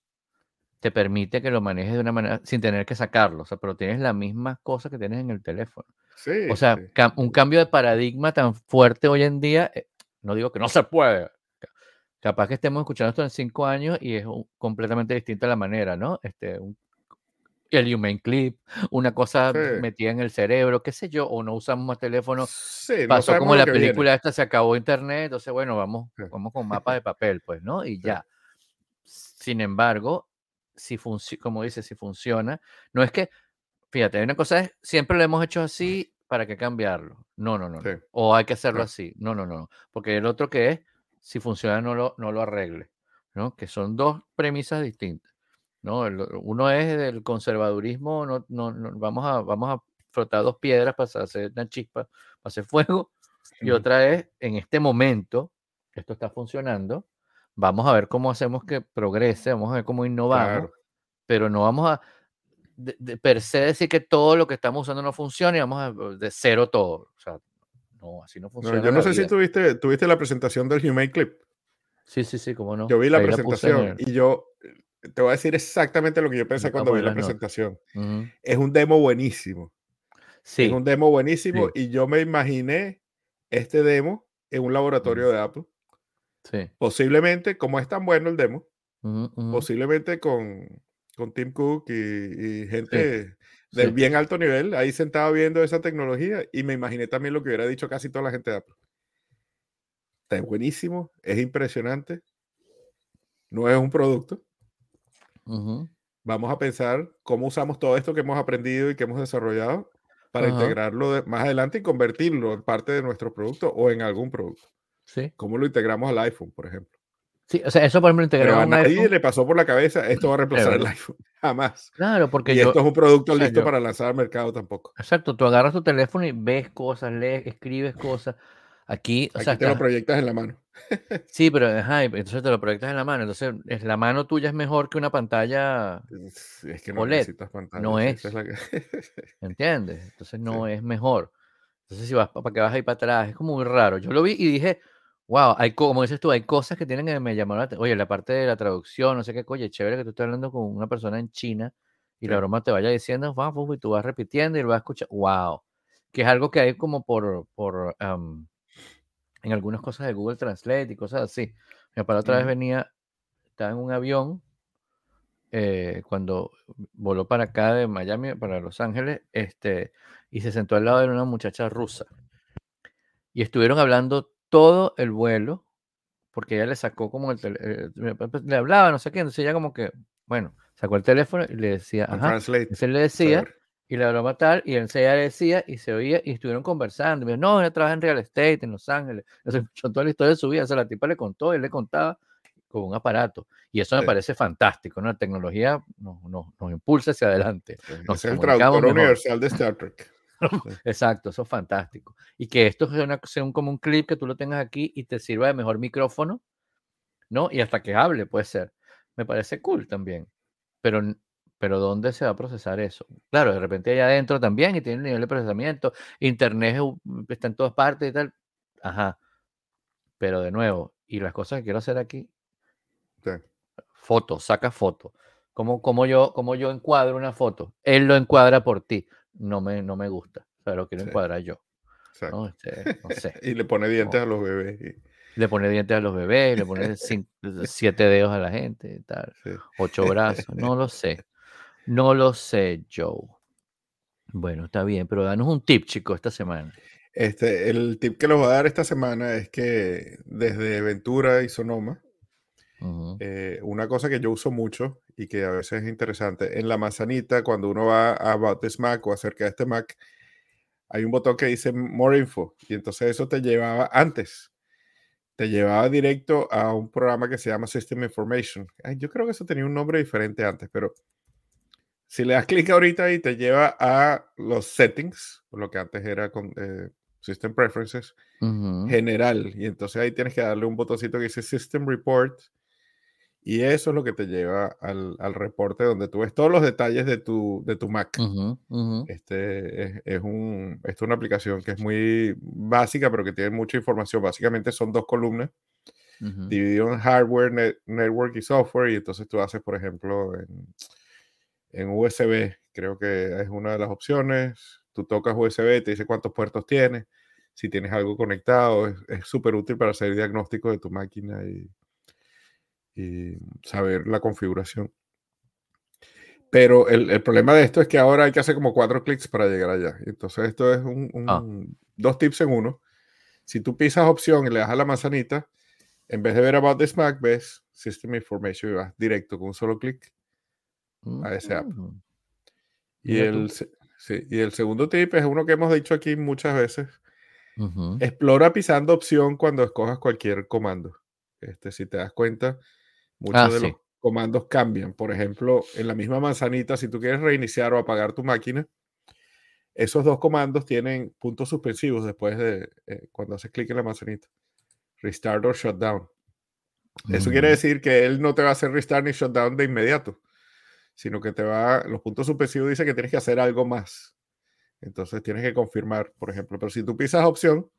te permite que lo manejes de una manera sin tener que sacarlo, o sea, pero tienes la misma cosa que tienes en el teléfono.
Sí,
o sea, un cambio de paradigma tan fuerte hoy en día, eh, no digo que no se puede, capaz que estemos escuchando esto en cinco años y es completamente distinta la manera, ¿no? Este, el Human Clip, una cosa metida en el cerebro, qué sé yo, o no usamos más teléfono.
Sí,
Pasó como la película esta, se acabó internet, entonces bueno, vamos, vamos con mapa de papel, pues, ¿no? Y ya. Sin embargo, si como dice, si funciona, no es que, fíjate, una cosa es, siempre lo hemos hecho así, ¿para qué cambiarlo? No, no, no. O hay que hacerlo así. No, no, no. Porque el otro que es, si funciona, no lo, no lo arregle. ¿no? Que son dos premisas distintas. ¿no? uno es del conservadurismo, no, no, vamos, a, vamos a frotar dos piedras para hacer una chispa, para hacer fuego. Y otra es, en este momento, esto está funcionando, vamos a ver cómo hacemos que progrese, vamos a ver cómo innovamos, pero no vamos a de, per se decir que todo lo que estamos usando no funciona y vamos a de cero todo. O sea, no, así no funciona.
yo no sé si tuviste, tuviste la presentación del Humane Clip.
Sí, sí, sí, cómo no.
Yo vi la presentación y yo te voy a decir exactamente lo que yo pensé cuando vi la presentación. Es un demo buenísimo.
Sí.
Es un demo buenísimo y yo me imaginé este demo en un laboratorio de Apple.
Sí.
Posiblemente, como es tan bueno el demo, posiblemente con, con Tim Cook y, gente del bien alto nivel ahí sentado viendo esa tecnología y me imaginé también lo que hubiera dicho casi toda la gente de Apple. Está buenísimo, es impresionante, no es un producto, Vamos a pensar cómo usamos todo esto que hemos aprendido y que hemos desarrollado para integrarlo más adelante y convertirlo en parte de nuestro producto o en algún producto.
Sí.
¿Cómo lo integramos al iPhone, por ejemplo?
Sí, o sea, eso por ejemplo
integramos Pero a nadie le pasó por la cabeza esto va a reemplazar el iPhone. Jamás.
Claro, porque
y esto es un producto listo para lanzar al mercado tampoco.
Exacto, tú agarras tu teléfono y ves cosas, lees, escribes cosas. Aquí, o sea,
te lo proyectas en la mano.
sí, pero entonces te lo proyectas en la mano. Entonces, es, la mano tuya es mejor que una pantalla
es que no necesitas pantalla.
No es. ¿Entiendes? Entonces no es mejor. Entonces, si vas para que vas ahí para atrás, es como muy raro. Yo lo vi y dije, wow, hay, como dices tú, hay cosas que tienen que me llamaron la atención. Oye, la parte de la traducción, no sé qué, oye, chévere que tú estés hablando con una persona en China y la broma te vaya diciendo, wow, y tú vas repitiendo y lo vas a escuchar, wow. Que es algo que hay como por, por en algunas cosas de Google Translate y cosas así. Mi papá otra vez venía, estaba en un avión eh, cuando voló para acá de Miami, para Los Ángeles, este, y se sentó al lado de una muchacha rusa. Y estuvieron hablando todo el vuelo, porque ella le sacó como el teléfono, pues, le hablaba, no sé qué, entonces ella como que, bueno, sacó el teléfono y le decía, ajá, se le decía, y la broma tal, y él se decía y se oía, y estuvieron conversando. Y me dijo, no, ella trabaja en real estate en Los Ángeles. Entonces, toda la historia de su vida. O sea, la tipa le contó, él le contaba con un aparato. Y eso me parece fantástico, ¿no? La tecnología nos, nos, impulsa hacia adelante.
es el traductor universal de Star Trek.
Exacto, eso es fantástico. Y que esto sea, una, sea un, como un clip que tú lo tengas aquí y te sirva de mejor micrófono, ¿no? Y hasta que hable, puede ser. Me parece cool también. Pero pero ¿dónde se va a procesar eso? Claro, de repente allá adentro también y tiene un nivel de procesamiento, internet está en todas partes y tal. Ajá. Pero de nuevo, y las cosas que quiero hacer aquí, foto, saca foto. ¿Cómo, yo, ¿Cómo yo encuadro una foto? Él lo encuadra por ti. No me, no me gusta. O sea, lo quiero encuadrar yo. ¿no? Este, sé.
y le pone dientes a los bebés.
Le pone dientes a los bebés, le pone siete dedos a la gente, tal, ocho brazos, no lo sé. No lo sé, Joe. Bueno, está bien, pero danos un tip, chico, esta semana.
Este, el tip que les voy a dar esta semana es que desde Ventura y Sonoma, eh, una cosa que yo uso mucho y que a veces es interesante, en la manzanita, cuando uno va a About this Mac o acerca de este Mac, hay un botón que dice More Info y entonces eso te llevaba antes, te llevaba directo a un programa que se llama System Information. yo creo que eso tenía un nombre diferente antes, pero si le das clic ahorita y te lleva a los settings, lo que antes era con eh, System Preferences, general. Y entonces ahí tienes que darle un botoncito que dice System Report. Y eso es lo que te lleva al, al reporte donde tú ves todos los detalles de tu, de tu Mac. Este es, es, un, es una aplicación que es muy básica, pero que tiene mucha información. Básicamente son dos columnas dividido en hardware, network y software. Y entonces tú haces, por ejemplo, en en USB, creo que es una de las opciones. Tú tocas USB, te dice cuántos puertos tienes, si tienes algo conectado, es súper útil para hacer diagnóstico de tu máquina y, saber la configuración. Pero el, problema de esto es que ahora hay que hacer como cuatro clics para llegar allá. Entonces esto es un, ah. dos tips en uno. Si tú pisas opción y le das a la manzanita, en vez de ver About this Mac, ves System Information y vas directo con un solo clic a ese app. Mm. Y el, y el segundo tip es uno que hemos dicho aquí muchas veces. Explora pisando opción cuando escojas cualquier comando. Este, si te das cuenta, muchos ah, de los comandos cambian. Por ejemplo, en la misma manzanita, si tú quieres reiniciar o apagar tu máquina, esos dos comandos tienen puntos suspensivos después de eh, cuando haces clic en la manzanita. Restart o shutdown. Eso quiere decir que él no te va a hacer restart ni shutdown de inmediato sino que te va, los puntos suspensivos dice que tienes que hacer algo más. Entonces tienes que confirmar, por ejemplo, pero si tú pisas opción,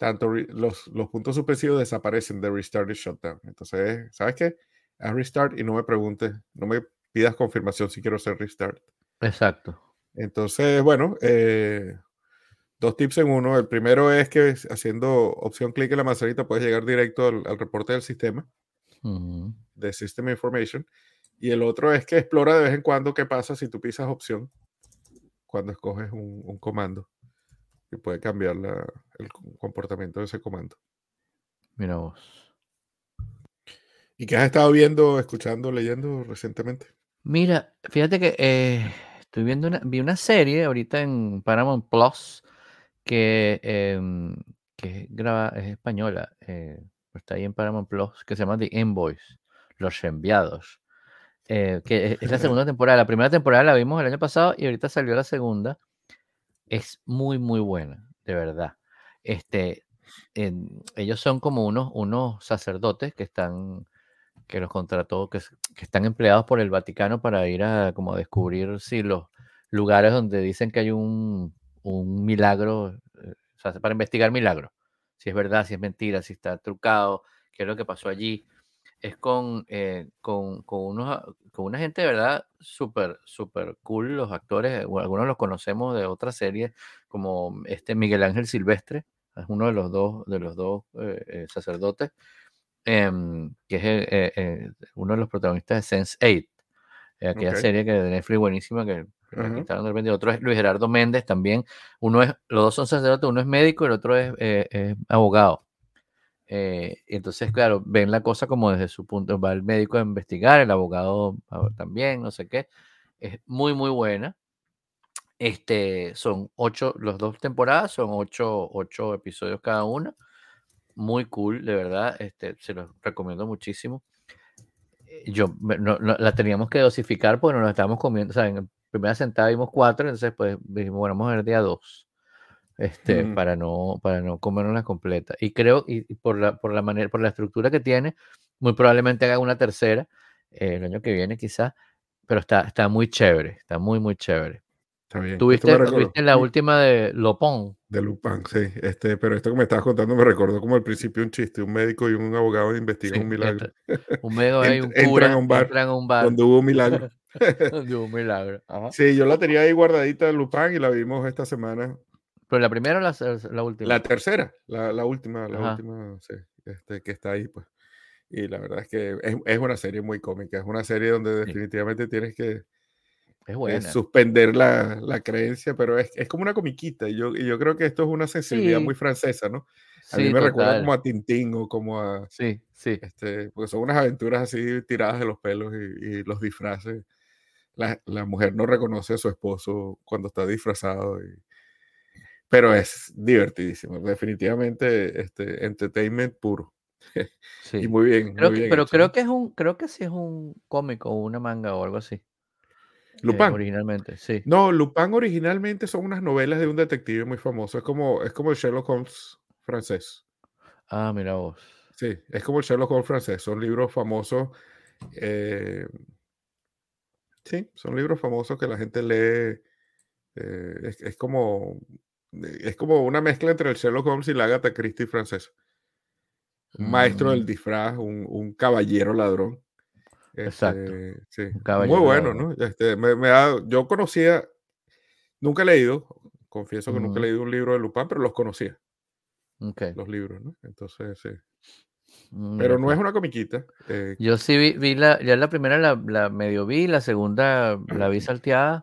tanto los, los puntos suspensivos desaparecen de restart y shutdown. Entonces, ¿sabes qué? Haz restart y no me preguntes, no me pidas confirmación si quiero hacer restart.
Exacto.
Entonces, bueno, eh, dos tips en uno. El primero es que haciendo opción clic en la manzanita puedes llegar directo al, reporte del sistema, de System Information. Y el otro es que explora de vez en cuando qué pasa si tú pisas opción cuando escoges un, comando que puede cambiar el comportamiento de ese comando.
Mira vos.
¿Y qué has estado viendo, escuchando, leyendo recientemente?
Mira, fíjate que eh, estoy viendo una, vi una serie ahorita en Paramount Plus que, em, que es, es española, eh, está ahí en Paramount Plus, que se llama The Invoice, Los Enviados. Eh, que es la segunda temporada. La primera temporada la vimos el año pasado y ahorita salió la segunda. Es muy, muy buena, de verdad. Este, ellos son como unos, unos sacerdotes que están, que los contrató, que, que, están empleados por el Vaticano para ir a como descubrir si los lugares donde dicen que hay un, un milagro, eh, o sea, para investigar milagros, si es verdad, si es mentira, si está trucado, qué es lo que pasó allí es con, eh, con, con, unos, con una gente de verdad súper, súper cool, los actores, algunos los conocemos de otras series, como este Miguel Ángel Silvestre, es uno de los dos, de los dos eh, eh, sacerdotes, em, que es uno de los protagonistas de Sense 8, aquella serie que de Netflix buenísima que de Otro es Luis Gerardo Méndez también. Uno es, los dos son sacerdotes, uno es médico y el otro es, es abogado. Eh, entonces, claro, ven la cosa como desde su punto, va el médico a investigar, el abogado también, no sé qué. Es muy, muy buena. Este, son ocho, los dos temporadas, son ocho, ocho episodios cada una. Muy cool, de verdad. Este, se los recomiendo muchísimo. Eh, yo, no, la teníamos que dosificar porque nos la estábamos comiendo, o sea, en primera sentada vimos cuatro, entonces pues bueno, vamos a ver día dos este, para no, para no comernos completa. Y creo, y, por, la, por la manera, por la estructura que tiene, muy probablemente haga una tercera eh, el año que viene quizás, pero está, está muy chévere, está muy, muy chévere.
Está bien.
¿Tuviste, ¿tuviste la última de Lopón?
De Lupin, sí. Este, pero esto que me estabas contando me recordó como al principio un chiste, un médico y un abogado investigan un milagro.
un médico y un cura a un bar, entran a un bar.
donde hubo un milagro.
donde hubo un milagro.
Sí, yo la tenía ahí guardadita de Lupin y la vimos esta semana
¿Pero la primera o la, última?
La tercera, la, última, la última, sí, este, que está ahí, pues. Y la verdad es que es, una serie muy cómica, es una serie donde definitivamente tienes que
Es buena.
suspender la, la, creencia, pero es, es, como una comiquita. Y yo, yo creo que esto es una sensibilidad muy francesa, ¿no? A mí me recuerda como a Tintín o como a.
Sí, sí.
Este, porque son unas aventuras así tiradas de los pelos y, los disfraces. La, la, mujer no reconoce a su esposo cuando está disfrazado. Y, pero es divertidísimo. Definitivamente, este, entertainment puro. Sí. y muy bien.
Creo
muy bien
pero creo que es un, creo que sí es un cómico o una manga o algo así. Eh,
Lupin.
originalmente, sí.
No, Lupin originalmente son unas novelas de un detective muy famoso. Es como, es como el Sherlock Holmes francés.
Ah, mira vos.
Sí, es como el Sherlock Holmes francés. Son libros famosos. Eh, sí, son libros famosos que la gente lee. Eh, es, como es como una mezcla entre el Sherlock Holmes y la Agatha Christie francesa. Un maestro del mm. disfraz, un, caballero ladrón.
Exacto.
Este, sí. Muy bueno, ¿no? Este, me, yo conocía, nunca he leído, confieso que nunca he leído un libro de Lupin, pero los conocía. Los libros, ¿no? Entonces, sí. Mm, pero no es una comiquita.
Eh, yo sí vi, la, ya la primera la, medio vi, la segunda la vi salteada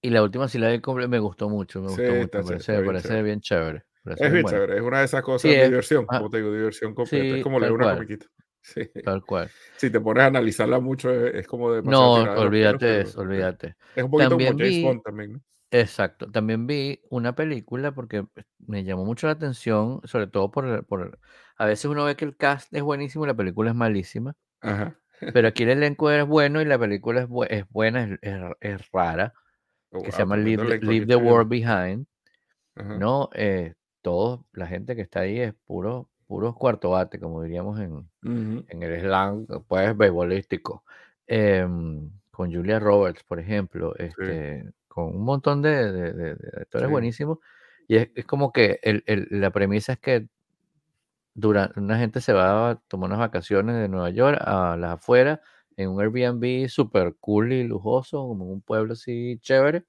y la última sí la vi, me gustó mucho, me gustó mucho, me parece, bien chévere.
Es bien chévere, es una de esas cosas de diversión, como te digo, diversión completa, es como leer una comiquita. Sí.
Tal cual.
Si te pones a analizarla mucho, es, como de
No, olvídate eso, olvídate.
Es un poquito también como James Bond también, ¿no?
Exacto. También vi una película porque me llamó mucho la atención, sobre todo por, por a veces uno ve que el cast es buenísimo y la película es malísima.
Ajá.
Pero aquí el elenco es bueno y la película es, es buena, es, es, rara. Oh, que se llama Leave, the World Behind. ¿No? Eh, todos, la gente que está ahí es puro, puro cuarto bate, como diríamos en, en el slang, pues, beisbolístico. Em, con Julia Roberts, por ejemplo, este, con un montón de, de, actores buenísimos. Y es, como que el, el, la premisa es que durante, una gente se va a tomar unas vacaciones de Nueva York a las afueras en un Airbnb súper cool y lujoso, como en un pueblo así chévere,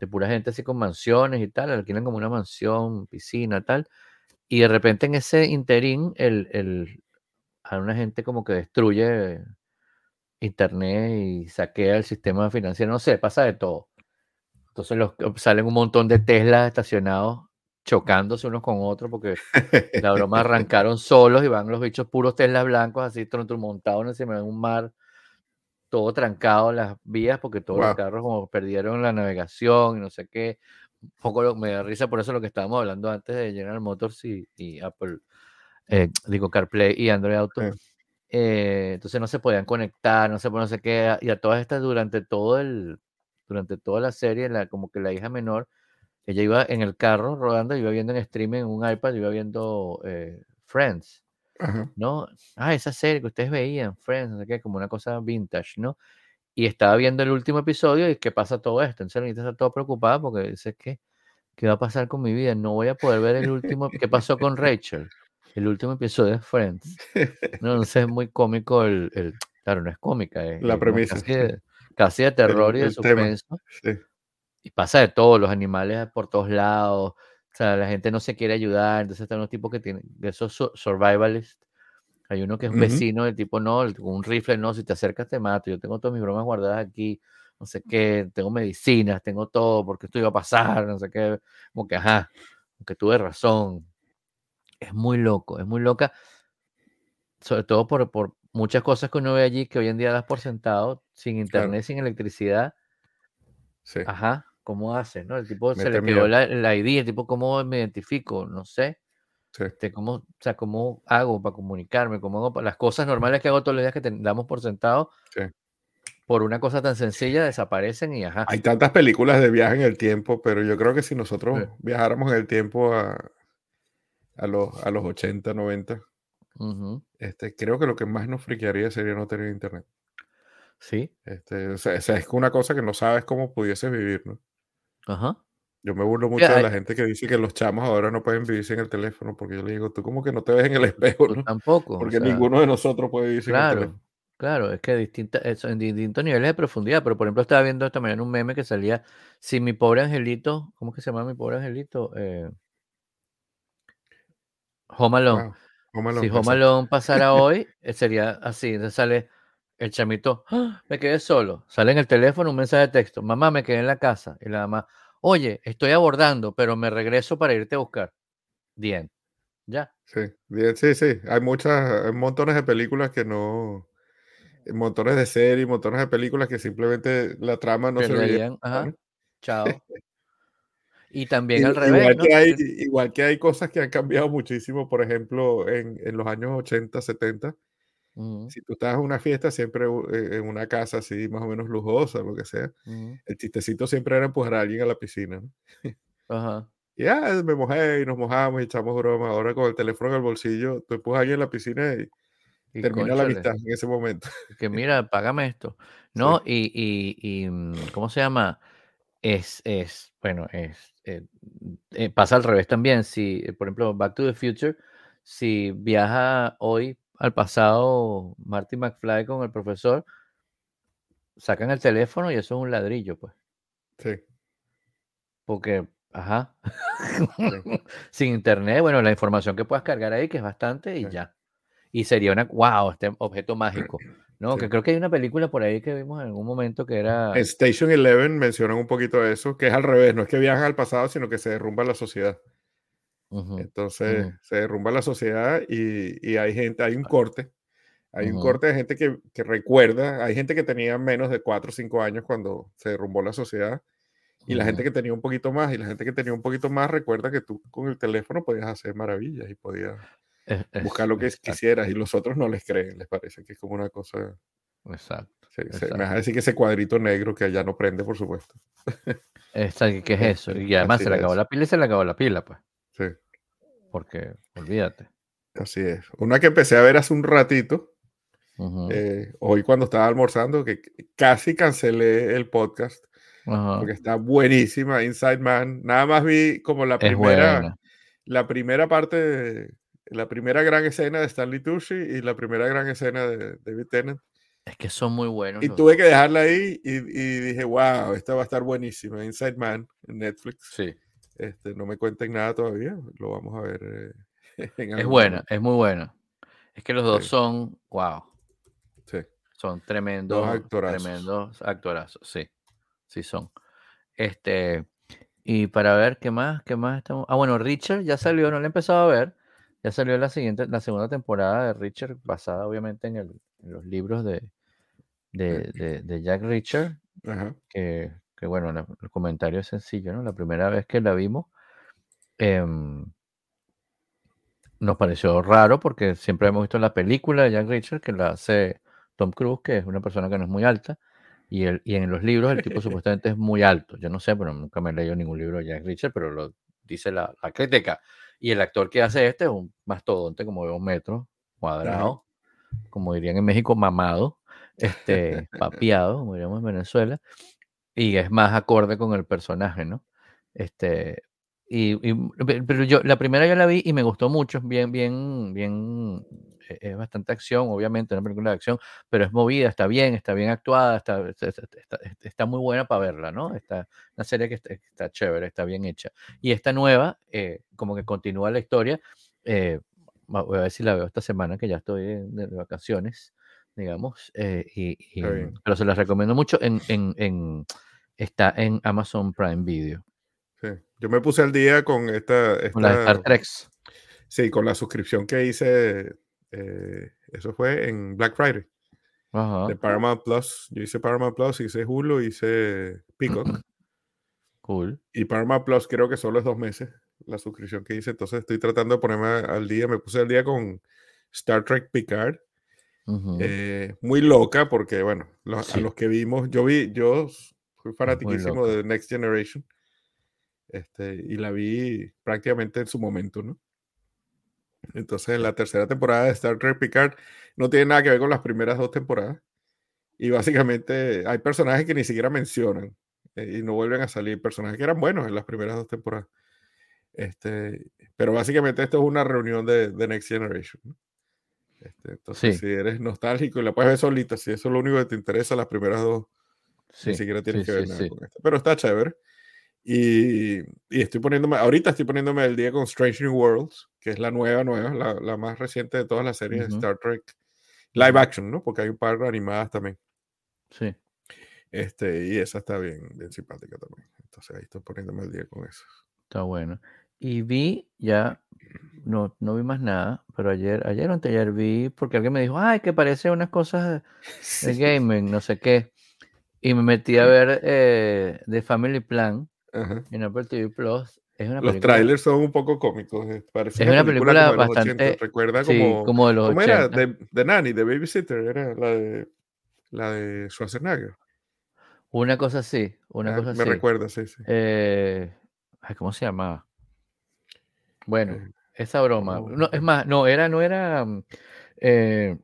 de pura gente así con mansiones y tal, alquilan como una mansión, piscina, tal. Y de repente en ese interín, el, el, a una gente como que destruye internet y saquea el sistema financiero, no sé, pasa de todo. Entonces salen un montón de Teslas estacionados chocándose unos con otros porque la broma arrancaron solos y van los bichos puros Teslas blancos así montados encima de un mar todo trancado las vías porque todos los carros como perdieron la navegación y no sé qué. Un poco me da risa por eso lo que estábamos hablando antes de General Motors y, Apple, eh, digo CarPlay y Android Auto. Eh, entonces no se podían conectar, no sé no sé qué, y a todas estas durante todo el, durante toda la serie, la, como que la hija menor, ella iba en el carro rodando, iba viendo en streaming en un iPad, iba viendo eh, Friends, ¿no? Ah, esa serie que ustedes veían, Friends, no sé qué, como una cosa vintage, ¿no? Y estaba viendo el último episodio y qué pasa todo esto. Entonces la está todo preocupada porque dice que ¿qué va a pasar con mi vida? No voy a poder ver el último, ¿qué pasó con Rachel? El último episodio de Friends. No, entonces es muy cómico el, el claro, no es cómica, es,
la premisa
casi de terror y de suspenso. Y pasa de todo, los animales por todos lados, o sea, la gente no se quiere ayudar, entonces están unos tipos que tienen, de esos survivalists, hay uno que es un vecino, el tipo no, con un rifle, no, si te acercas te mato, yo tengo todas mis bromas guardadas aquí, no sé qué, tengo medicinas, tengo todo, porque esto iba a pasar, no sé qué, como que ajá, aunque tuve razón. Es muy loco, es muy loca, sobre todo por, por muchas cosas que uno ve allí que hoy en día das por sentado, sin internet, sin electricidad.
Sí.
Ajá, ¿cómo hace? ¿no? El tipo se le quedó la, la, ID, el tipo, ¿cómo me identifico? No sé.
Sí.
Este, ¿cómo, o sea, ¿Cómo hago para comunicarme? ¿Cómo hago para las cosas normales que hago todos los días que damos por sentado?
Sí.
Por una cosa tan sencilla desaparecen y ajá.
Hay tantas películas de viaje en el tiempo, pero yo creo que si nosotros viajáramos en el tiempo a, a, los, a los 80, 90, este, creo que lo que más nos friquearía sería no tener internet.
Sí.
Este, o sea, es una cosa que no sabes cómo pudieses vivir, ¿no?
Ajá.
Yo me burlo mucho de la gente que dice que los chamos ahora no pueden vivir sin el teléfono, porque yo le digo, tú como que no te ves en el espejo, ¿no?
Tampoco.
Porque ninguno de nosotros puede vivir sin el teléfono.
Claro, es que distinta, en distintos niveles de profundidad, pero por ejemplo estaba viendo esta mañana un meme que salía, si mi pobre angelito, ¿cómo es que se llama mi pobre angelito? Eh, Home Alone. Si Home Alone pasara hoy, eh, sería así. Entonces sale El chamito, ¡Ah! me quedé solo. Sale en el teléfono un mensaje de texto. Mamá, me quedé en la casa. Y la mamá, oye, estoy abordando, pero me regreso para irte a buscar. Bien. Ya.
Sí, bien, sí, sí. Hay muchas, hay montones de películas que no, montones de series, montones de películas que simplemente la trama no se veía.
Chao. y también al revés. Igual,
que hay, igual que hay cosas que han cambiado muchísimo, por ejemplo, en, en los años 80, 70. Si tú estás en una fiesta, siempre eh, en una casa así, más o menos lujosa, lo que sea, el chistecito siempre era empujar a alguien a la piscina. ¿no? Ajá. Y ya me mojé y nos mojamos y echamos broma. Ahora con el teléfono en el bolsillo, tú empujas a alguien a la piscina y, termina la amistad en ese momento.
Que mira, págame esto. ¿No? Y, y, y, mm, ¿cómo se llama? Es, es bueno, es, eh, eh, pasa al revés también. Si, por ejemplo, Back to the Future, si viaja hoy al pasado Marty McFly con el profesor, sacan el teléfono y eso es un ladrillo, pues.
Sí.
Porque, ajá. Sin internet, bueno, la información que puedas cargar ahí, que es bastante, y ya. Y sería una, wow, este objeto mágico. No, que creo que hay una película por ahí que vimos en algún momento que era.
En Station Eleven mencionan un poquito eso, que es al revés, no es que viajan al pasado, sino que se derrumba la sociedad. Entonces se derrumba la sociedad y, y, hay gente, hay un corte, hay un corte de gente que, que, recuerda, hay gente que tenía menos de 4 o 5 años cuando se derrumbó la sociedad y la gente que tenía un poquito más y la gente que tenía un poquito más recuerda que tú con el teléfono podías hacer maravillas y podías buscar lo que quisieras y los otros no les creen, les parece que es como una cosa...
Exacto.
me vas a decir que ese cuadrito negro que allá no prende, por supuesto.
Exacto, ¿qué es eso? Y además se le acabó la pila y se le acabó la pila, pues.
Sí.
Porque, olvídate.
Así es. Una que empecé a ver hace un ratito, eh, hoy cuando estaba almorzando, que casi cancelé el podcast, porque está buenísima, Inside Man. Nada más vi como la primera, la primera parte, la primera gran escena de Stanley Tucci y la primera gran escena de David Tennant.
Es que son muy buenos.
Y tuve que dejarla ahí y, y, dije, wow, esta va a estar buenísima. Inside Man en Netflix.
Sí.
Este, no me cuenten nada todavía, lo vamos a ver.
Eh, es buena, es muy buena. Es que los dos son, wow.
Sí.
Son tremendos, actorazos. tremendos actorazos, sí, sí son. Este, y para ver qué más, qué más estamos. Ah, bueno, Richard ya salió, no lo he empezado a ver. Ya salió la siguiente, la segunda temporada de Richard, basada obviamente en, el, en los libros de, de, de, Jack Richard, que que bueno, el comentario es sencillo, ¿no? La primera vez que la vimos, em, nos pareció raro porque siempre hemos visto la película de Jack Richard que la hace Tom Cruise, que es una persona que no es muy alta, y, el, y en los libros el tipo supuestamente es muy alto. Yo no sé, pero nunca me he leído ningún libro de Jack Richard, pero lo dice la, crítica. Y el actor que hace este es un mastodonte como de dos metros, cuadrado, como dirían en México, mamado, este, papiado, como diríamos en Venezuela y es más acorde con el personaje, ¿no? Este, y, pero yo la primera yo la vi y me gustó mucho, bien, bien, bien, e, es bastante acción, obviamente, una película de acción, pero es movida, está bien, está bien actuada, está, está, muy buena para verla, ¿no? Está una serie que está, chévere, está bien hecha. Y esta nueva, eh, como que continúa la historia, eh, voy a ver si la veo esta semana, que ya estoy de, vacaciones, digamos, eh, y, pero se las recomiendo mucho en, en, en está en Amazon Prime Video.
Sí. Yo me puse al día con esta.
con la Star Trek.
Sí, con la suscripción que hice. Eh, eso fue en Black Friday. Ajá. De Paramount Plus. Yo hice Paramount Plus, hice Hulu, hice Peacock.
Cool.
Y Paramount Plus creo que solo es dos meses la suscripción que hice. Entonces estoy tratando de ponerme al día. Me puse al día con Star Trek Picard. Eh, muy loca porque, bueno, a los que vimos, yo vi, yo Fui fanatiquísimo de Next Generation. Este, y la vi prácticamente en su momento, ¿no? Entonces, la tercera temporada de Star Trek Picard no tiene nada que ver con las primeras dos temporadas. Y básicamente hay personajes que ni siquiera mencionan eh, y no vuelven a salir. Personajes que eran buenos en las primeras dos temporadas. Este, pero básicamente esto es una reunión de, de Next Generation. Este, entonces, si eres nostálgico y la puedes ver solita, si eso es lo único que te interesa, las primeras dos ni siquiera tiene que ver nada con esto. Pero está chévere. Y, y, estoy poniéndome, ahorita estoy poniéndome el día con Strange New Worlds, que es la nueva, nueva, la, la más reciente de todas las series de Star Trek. Live action, ¿no? Porque hay un par de animadas también.
Sí.
Este, y esa está bien, bien simpática también. Entonces ahí estoy poniéndome el día con eso.
Está bueno. Y vi, ya, no, no vi más nada, pero ayer, ayer o anteayer vi, porque alguien me dijo, ay, que parece unas cosas de gaming, no sé qué. Y me metí a ver eh, The Family Plan en Apple TV Plus. Es una
los trailers son un poco cómicos. eh, Parece
Es una película bastante-
Recuerda
sí,
como,
como de los
¿cómo era?
80.
De, de Nanny, de Babysitter, era la de, la de Schwarzenegger.
Una cosa así, una
Ah,
cosa
me
así.
recuerda, sí, sí.
Eh, ay, ¿cómo se llamaba? Bueno, esa broma. No, es más, no, era, no era mm, eh,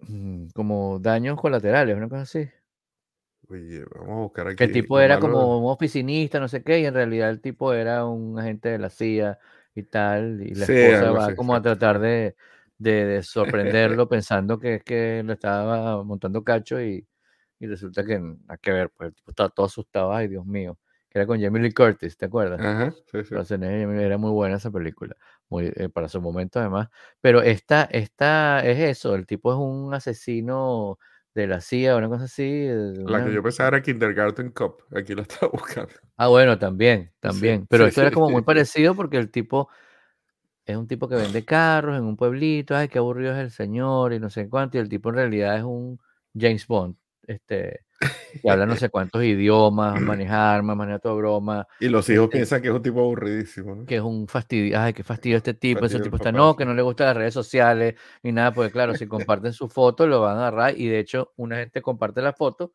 mm, como daños colaterales, una cosa así.
Oye, vamos a buscar aquí.
Que el tipo era
malo-
como un oficinista, no sé qué, y en realidad el tipo era un agente de la CIA y tal, y la
Sí,
esposa va
así,
como a tratar de, de, de sorprenderlo pensando que es que le estaba montando cacho y, y resulta que nada que ver, pues el tipo estaba todo asustado, ay Dios mío, que era con Jamie Lee Curtis, ¿te acuerdas?
Ajá, sí, sí.
Era muy buena esa película, muy, eh, para su momento además, pero esta, esta es eso, el tipo es un asesino de la CIA, una cosa así.
La que yo pensaba era Kindergarten Cop. Aquí la estaba buscando.
Ah, bueno, también, también. Pero esto era como muy parecido porque el tipo es un tipo que vende carros en un pueblito, ay, qué aburrido es el señor y no sé cuánto, y el tipo en realidad es un James Bond, este, que habla no sé cuántos idiomas, maneja armas, maneja toda broma,
Y los hijos
Este-
piensan que es un tipo aburridísimo, ¿no?
que es un fastidio, ay, qué fastidio este tipo, ese
Fastidio
tipo está, no, que no le gustan las redes sociales ni nada, porque claro, si comparten su foto lo van a agarrar y de hecho una gente comparte la foto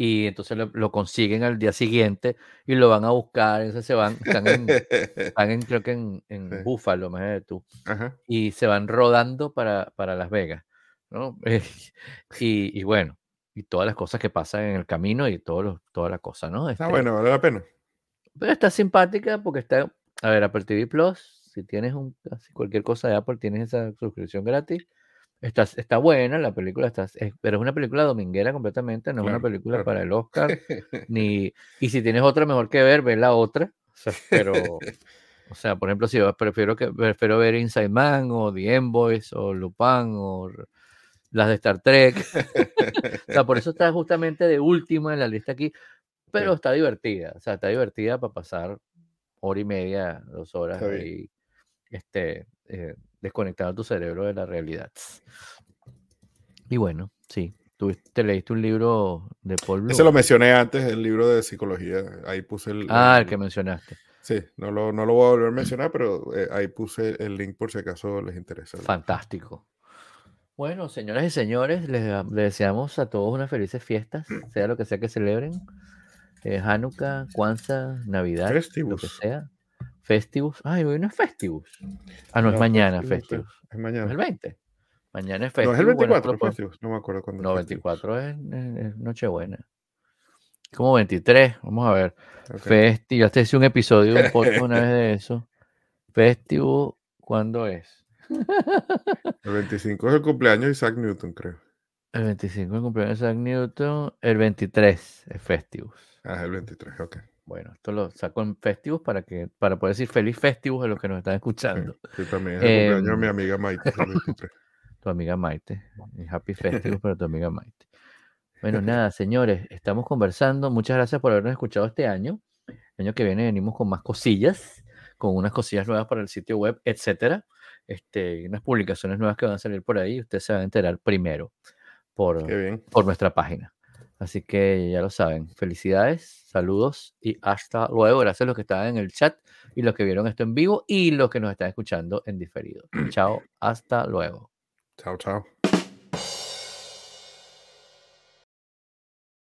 y entonces lo, lo consiguen al día siguiente y lo van a buscar, entonces se van, están en, están en, creo que en, en
Sí.
Búfalo, imagínate tú,
Ajá.
y se van rodando para, para Las Vegas, ¿no? y, y bueno, y todas las cosas que pasan en el camino y todos los, toda la cosa, ¿no?
Está
Este,
bueno, vale la pena.
pero está simpática porque está, a ver, Apple TV Plus, si tienes un, así cualquier cosa de Apple, tienes esa suscripción gratis. Está, está buena, la película está, es- pero es una película dominguera completamente, no es una
Claro,
película
claro.
para el Oscar, ni, y si tienes otra mejor que ver, ve la otra, o sea, pero, o sea, por ejemplo, si vas- prefiero que, prefiero ver Inside Man, o The Envoys, o Lupin, o las de Star Trek, o sea, por eso está justamente de última en la lista aquí, pero
Sí.
está divertida, o sea, está divertida para pasar hora y media, dos horas ahí, este, eh, desconectado tu cerebro de la realidad. Y bueno, sí, tú te leíste un libro de Paul Bloom.
Ese lo mencioné antes, el libro de psicología. Ahí puse el.
ah, el
el-
que mencionaste.
Sí, no lo, no lo voy a volver a mencionar, pero eh, ahí puse el link por si acaso les interesa.
Fantástico. Bueno, señoras y señores, les, les deseamos a todos unas felices fiestas, sea lo que sea que celebren. Eh, Hanukkah, Kwanzaa, Navidad, lo que
Festivus.
sea. Festivus. Ay, hoy no es Festivus. Ah, no, es
No,
mañana
Festivus,
Festivus.
Es
No
mañana.
es el 20. Mañana es
No,
Festivus.
es el
bueno,
24,
esto lo
Festivus. No me acuerdo cuándo.
No,
es Festivus.
24 es, Nochebuena. Como 23, vamos a ver.
Ok.
Festi, ya te hice un episodio, un podcast una vez de eso. Festivo, ¿cuándo es?
El 25 es el cumpleaños de Isaac Newton, creo.
El 25 el cumpleaños de Isaac Newton, el 23 es Festivus.
Ah, es el 23, ok.
Bueno, esto lo saco en Festivus para que para poder decir feliz Festivus a los que nos están escuchando.
sí, también es el cumpleaños de mi amiga Maite, el 23.
Tu amiga Maite. Happy Festivus para tu amiga Maite. Bueno, nada, señores, estamos conversando. Muchas gracias por habernos escuchado este año. El año que viene venimos con más cosillas, con unas cosillas nuevas para el sitio web, etcétera. Este, unas publicaciones nuevas que van a salir por ahí. Usted se va a enterar primero por, por nuestra página. Así que ya lo saben. Felicidades, saludos y hasta luego. Gracias a los que estaban en el chat y los que vieron esto en vivo y los que nos están escuchando en diferido. Chao, hasta luego.
Chao, chao.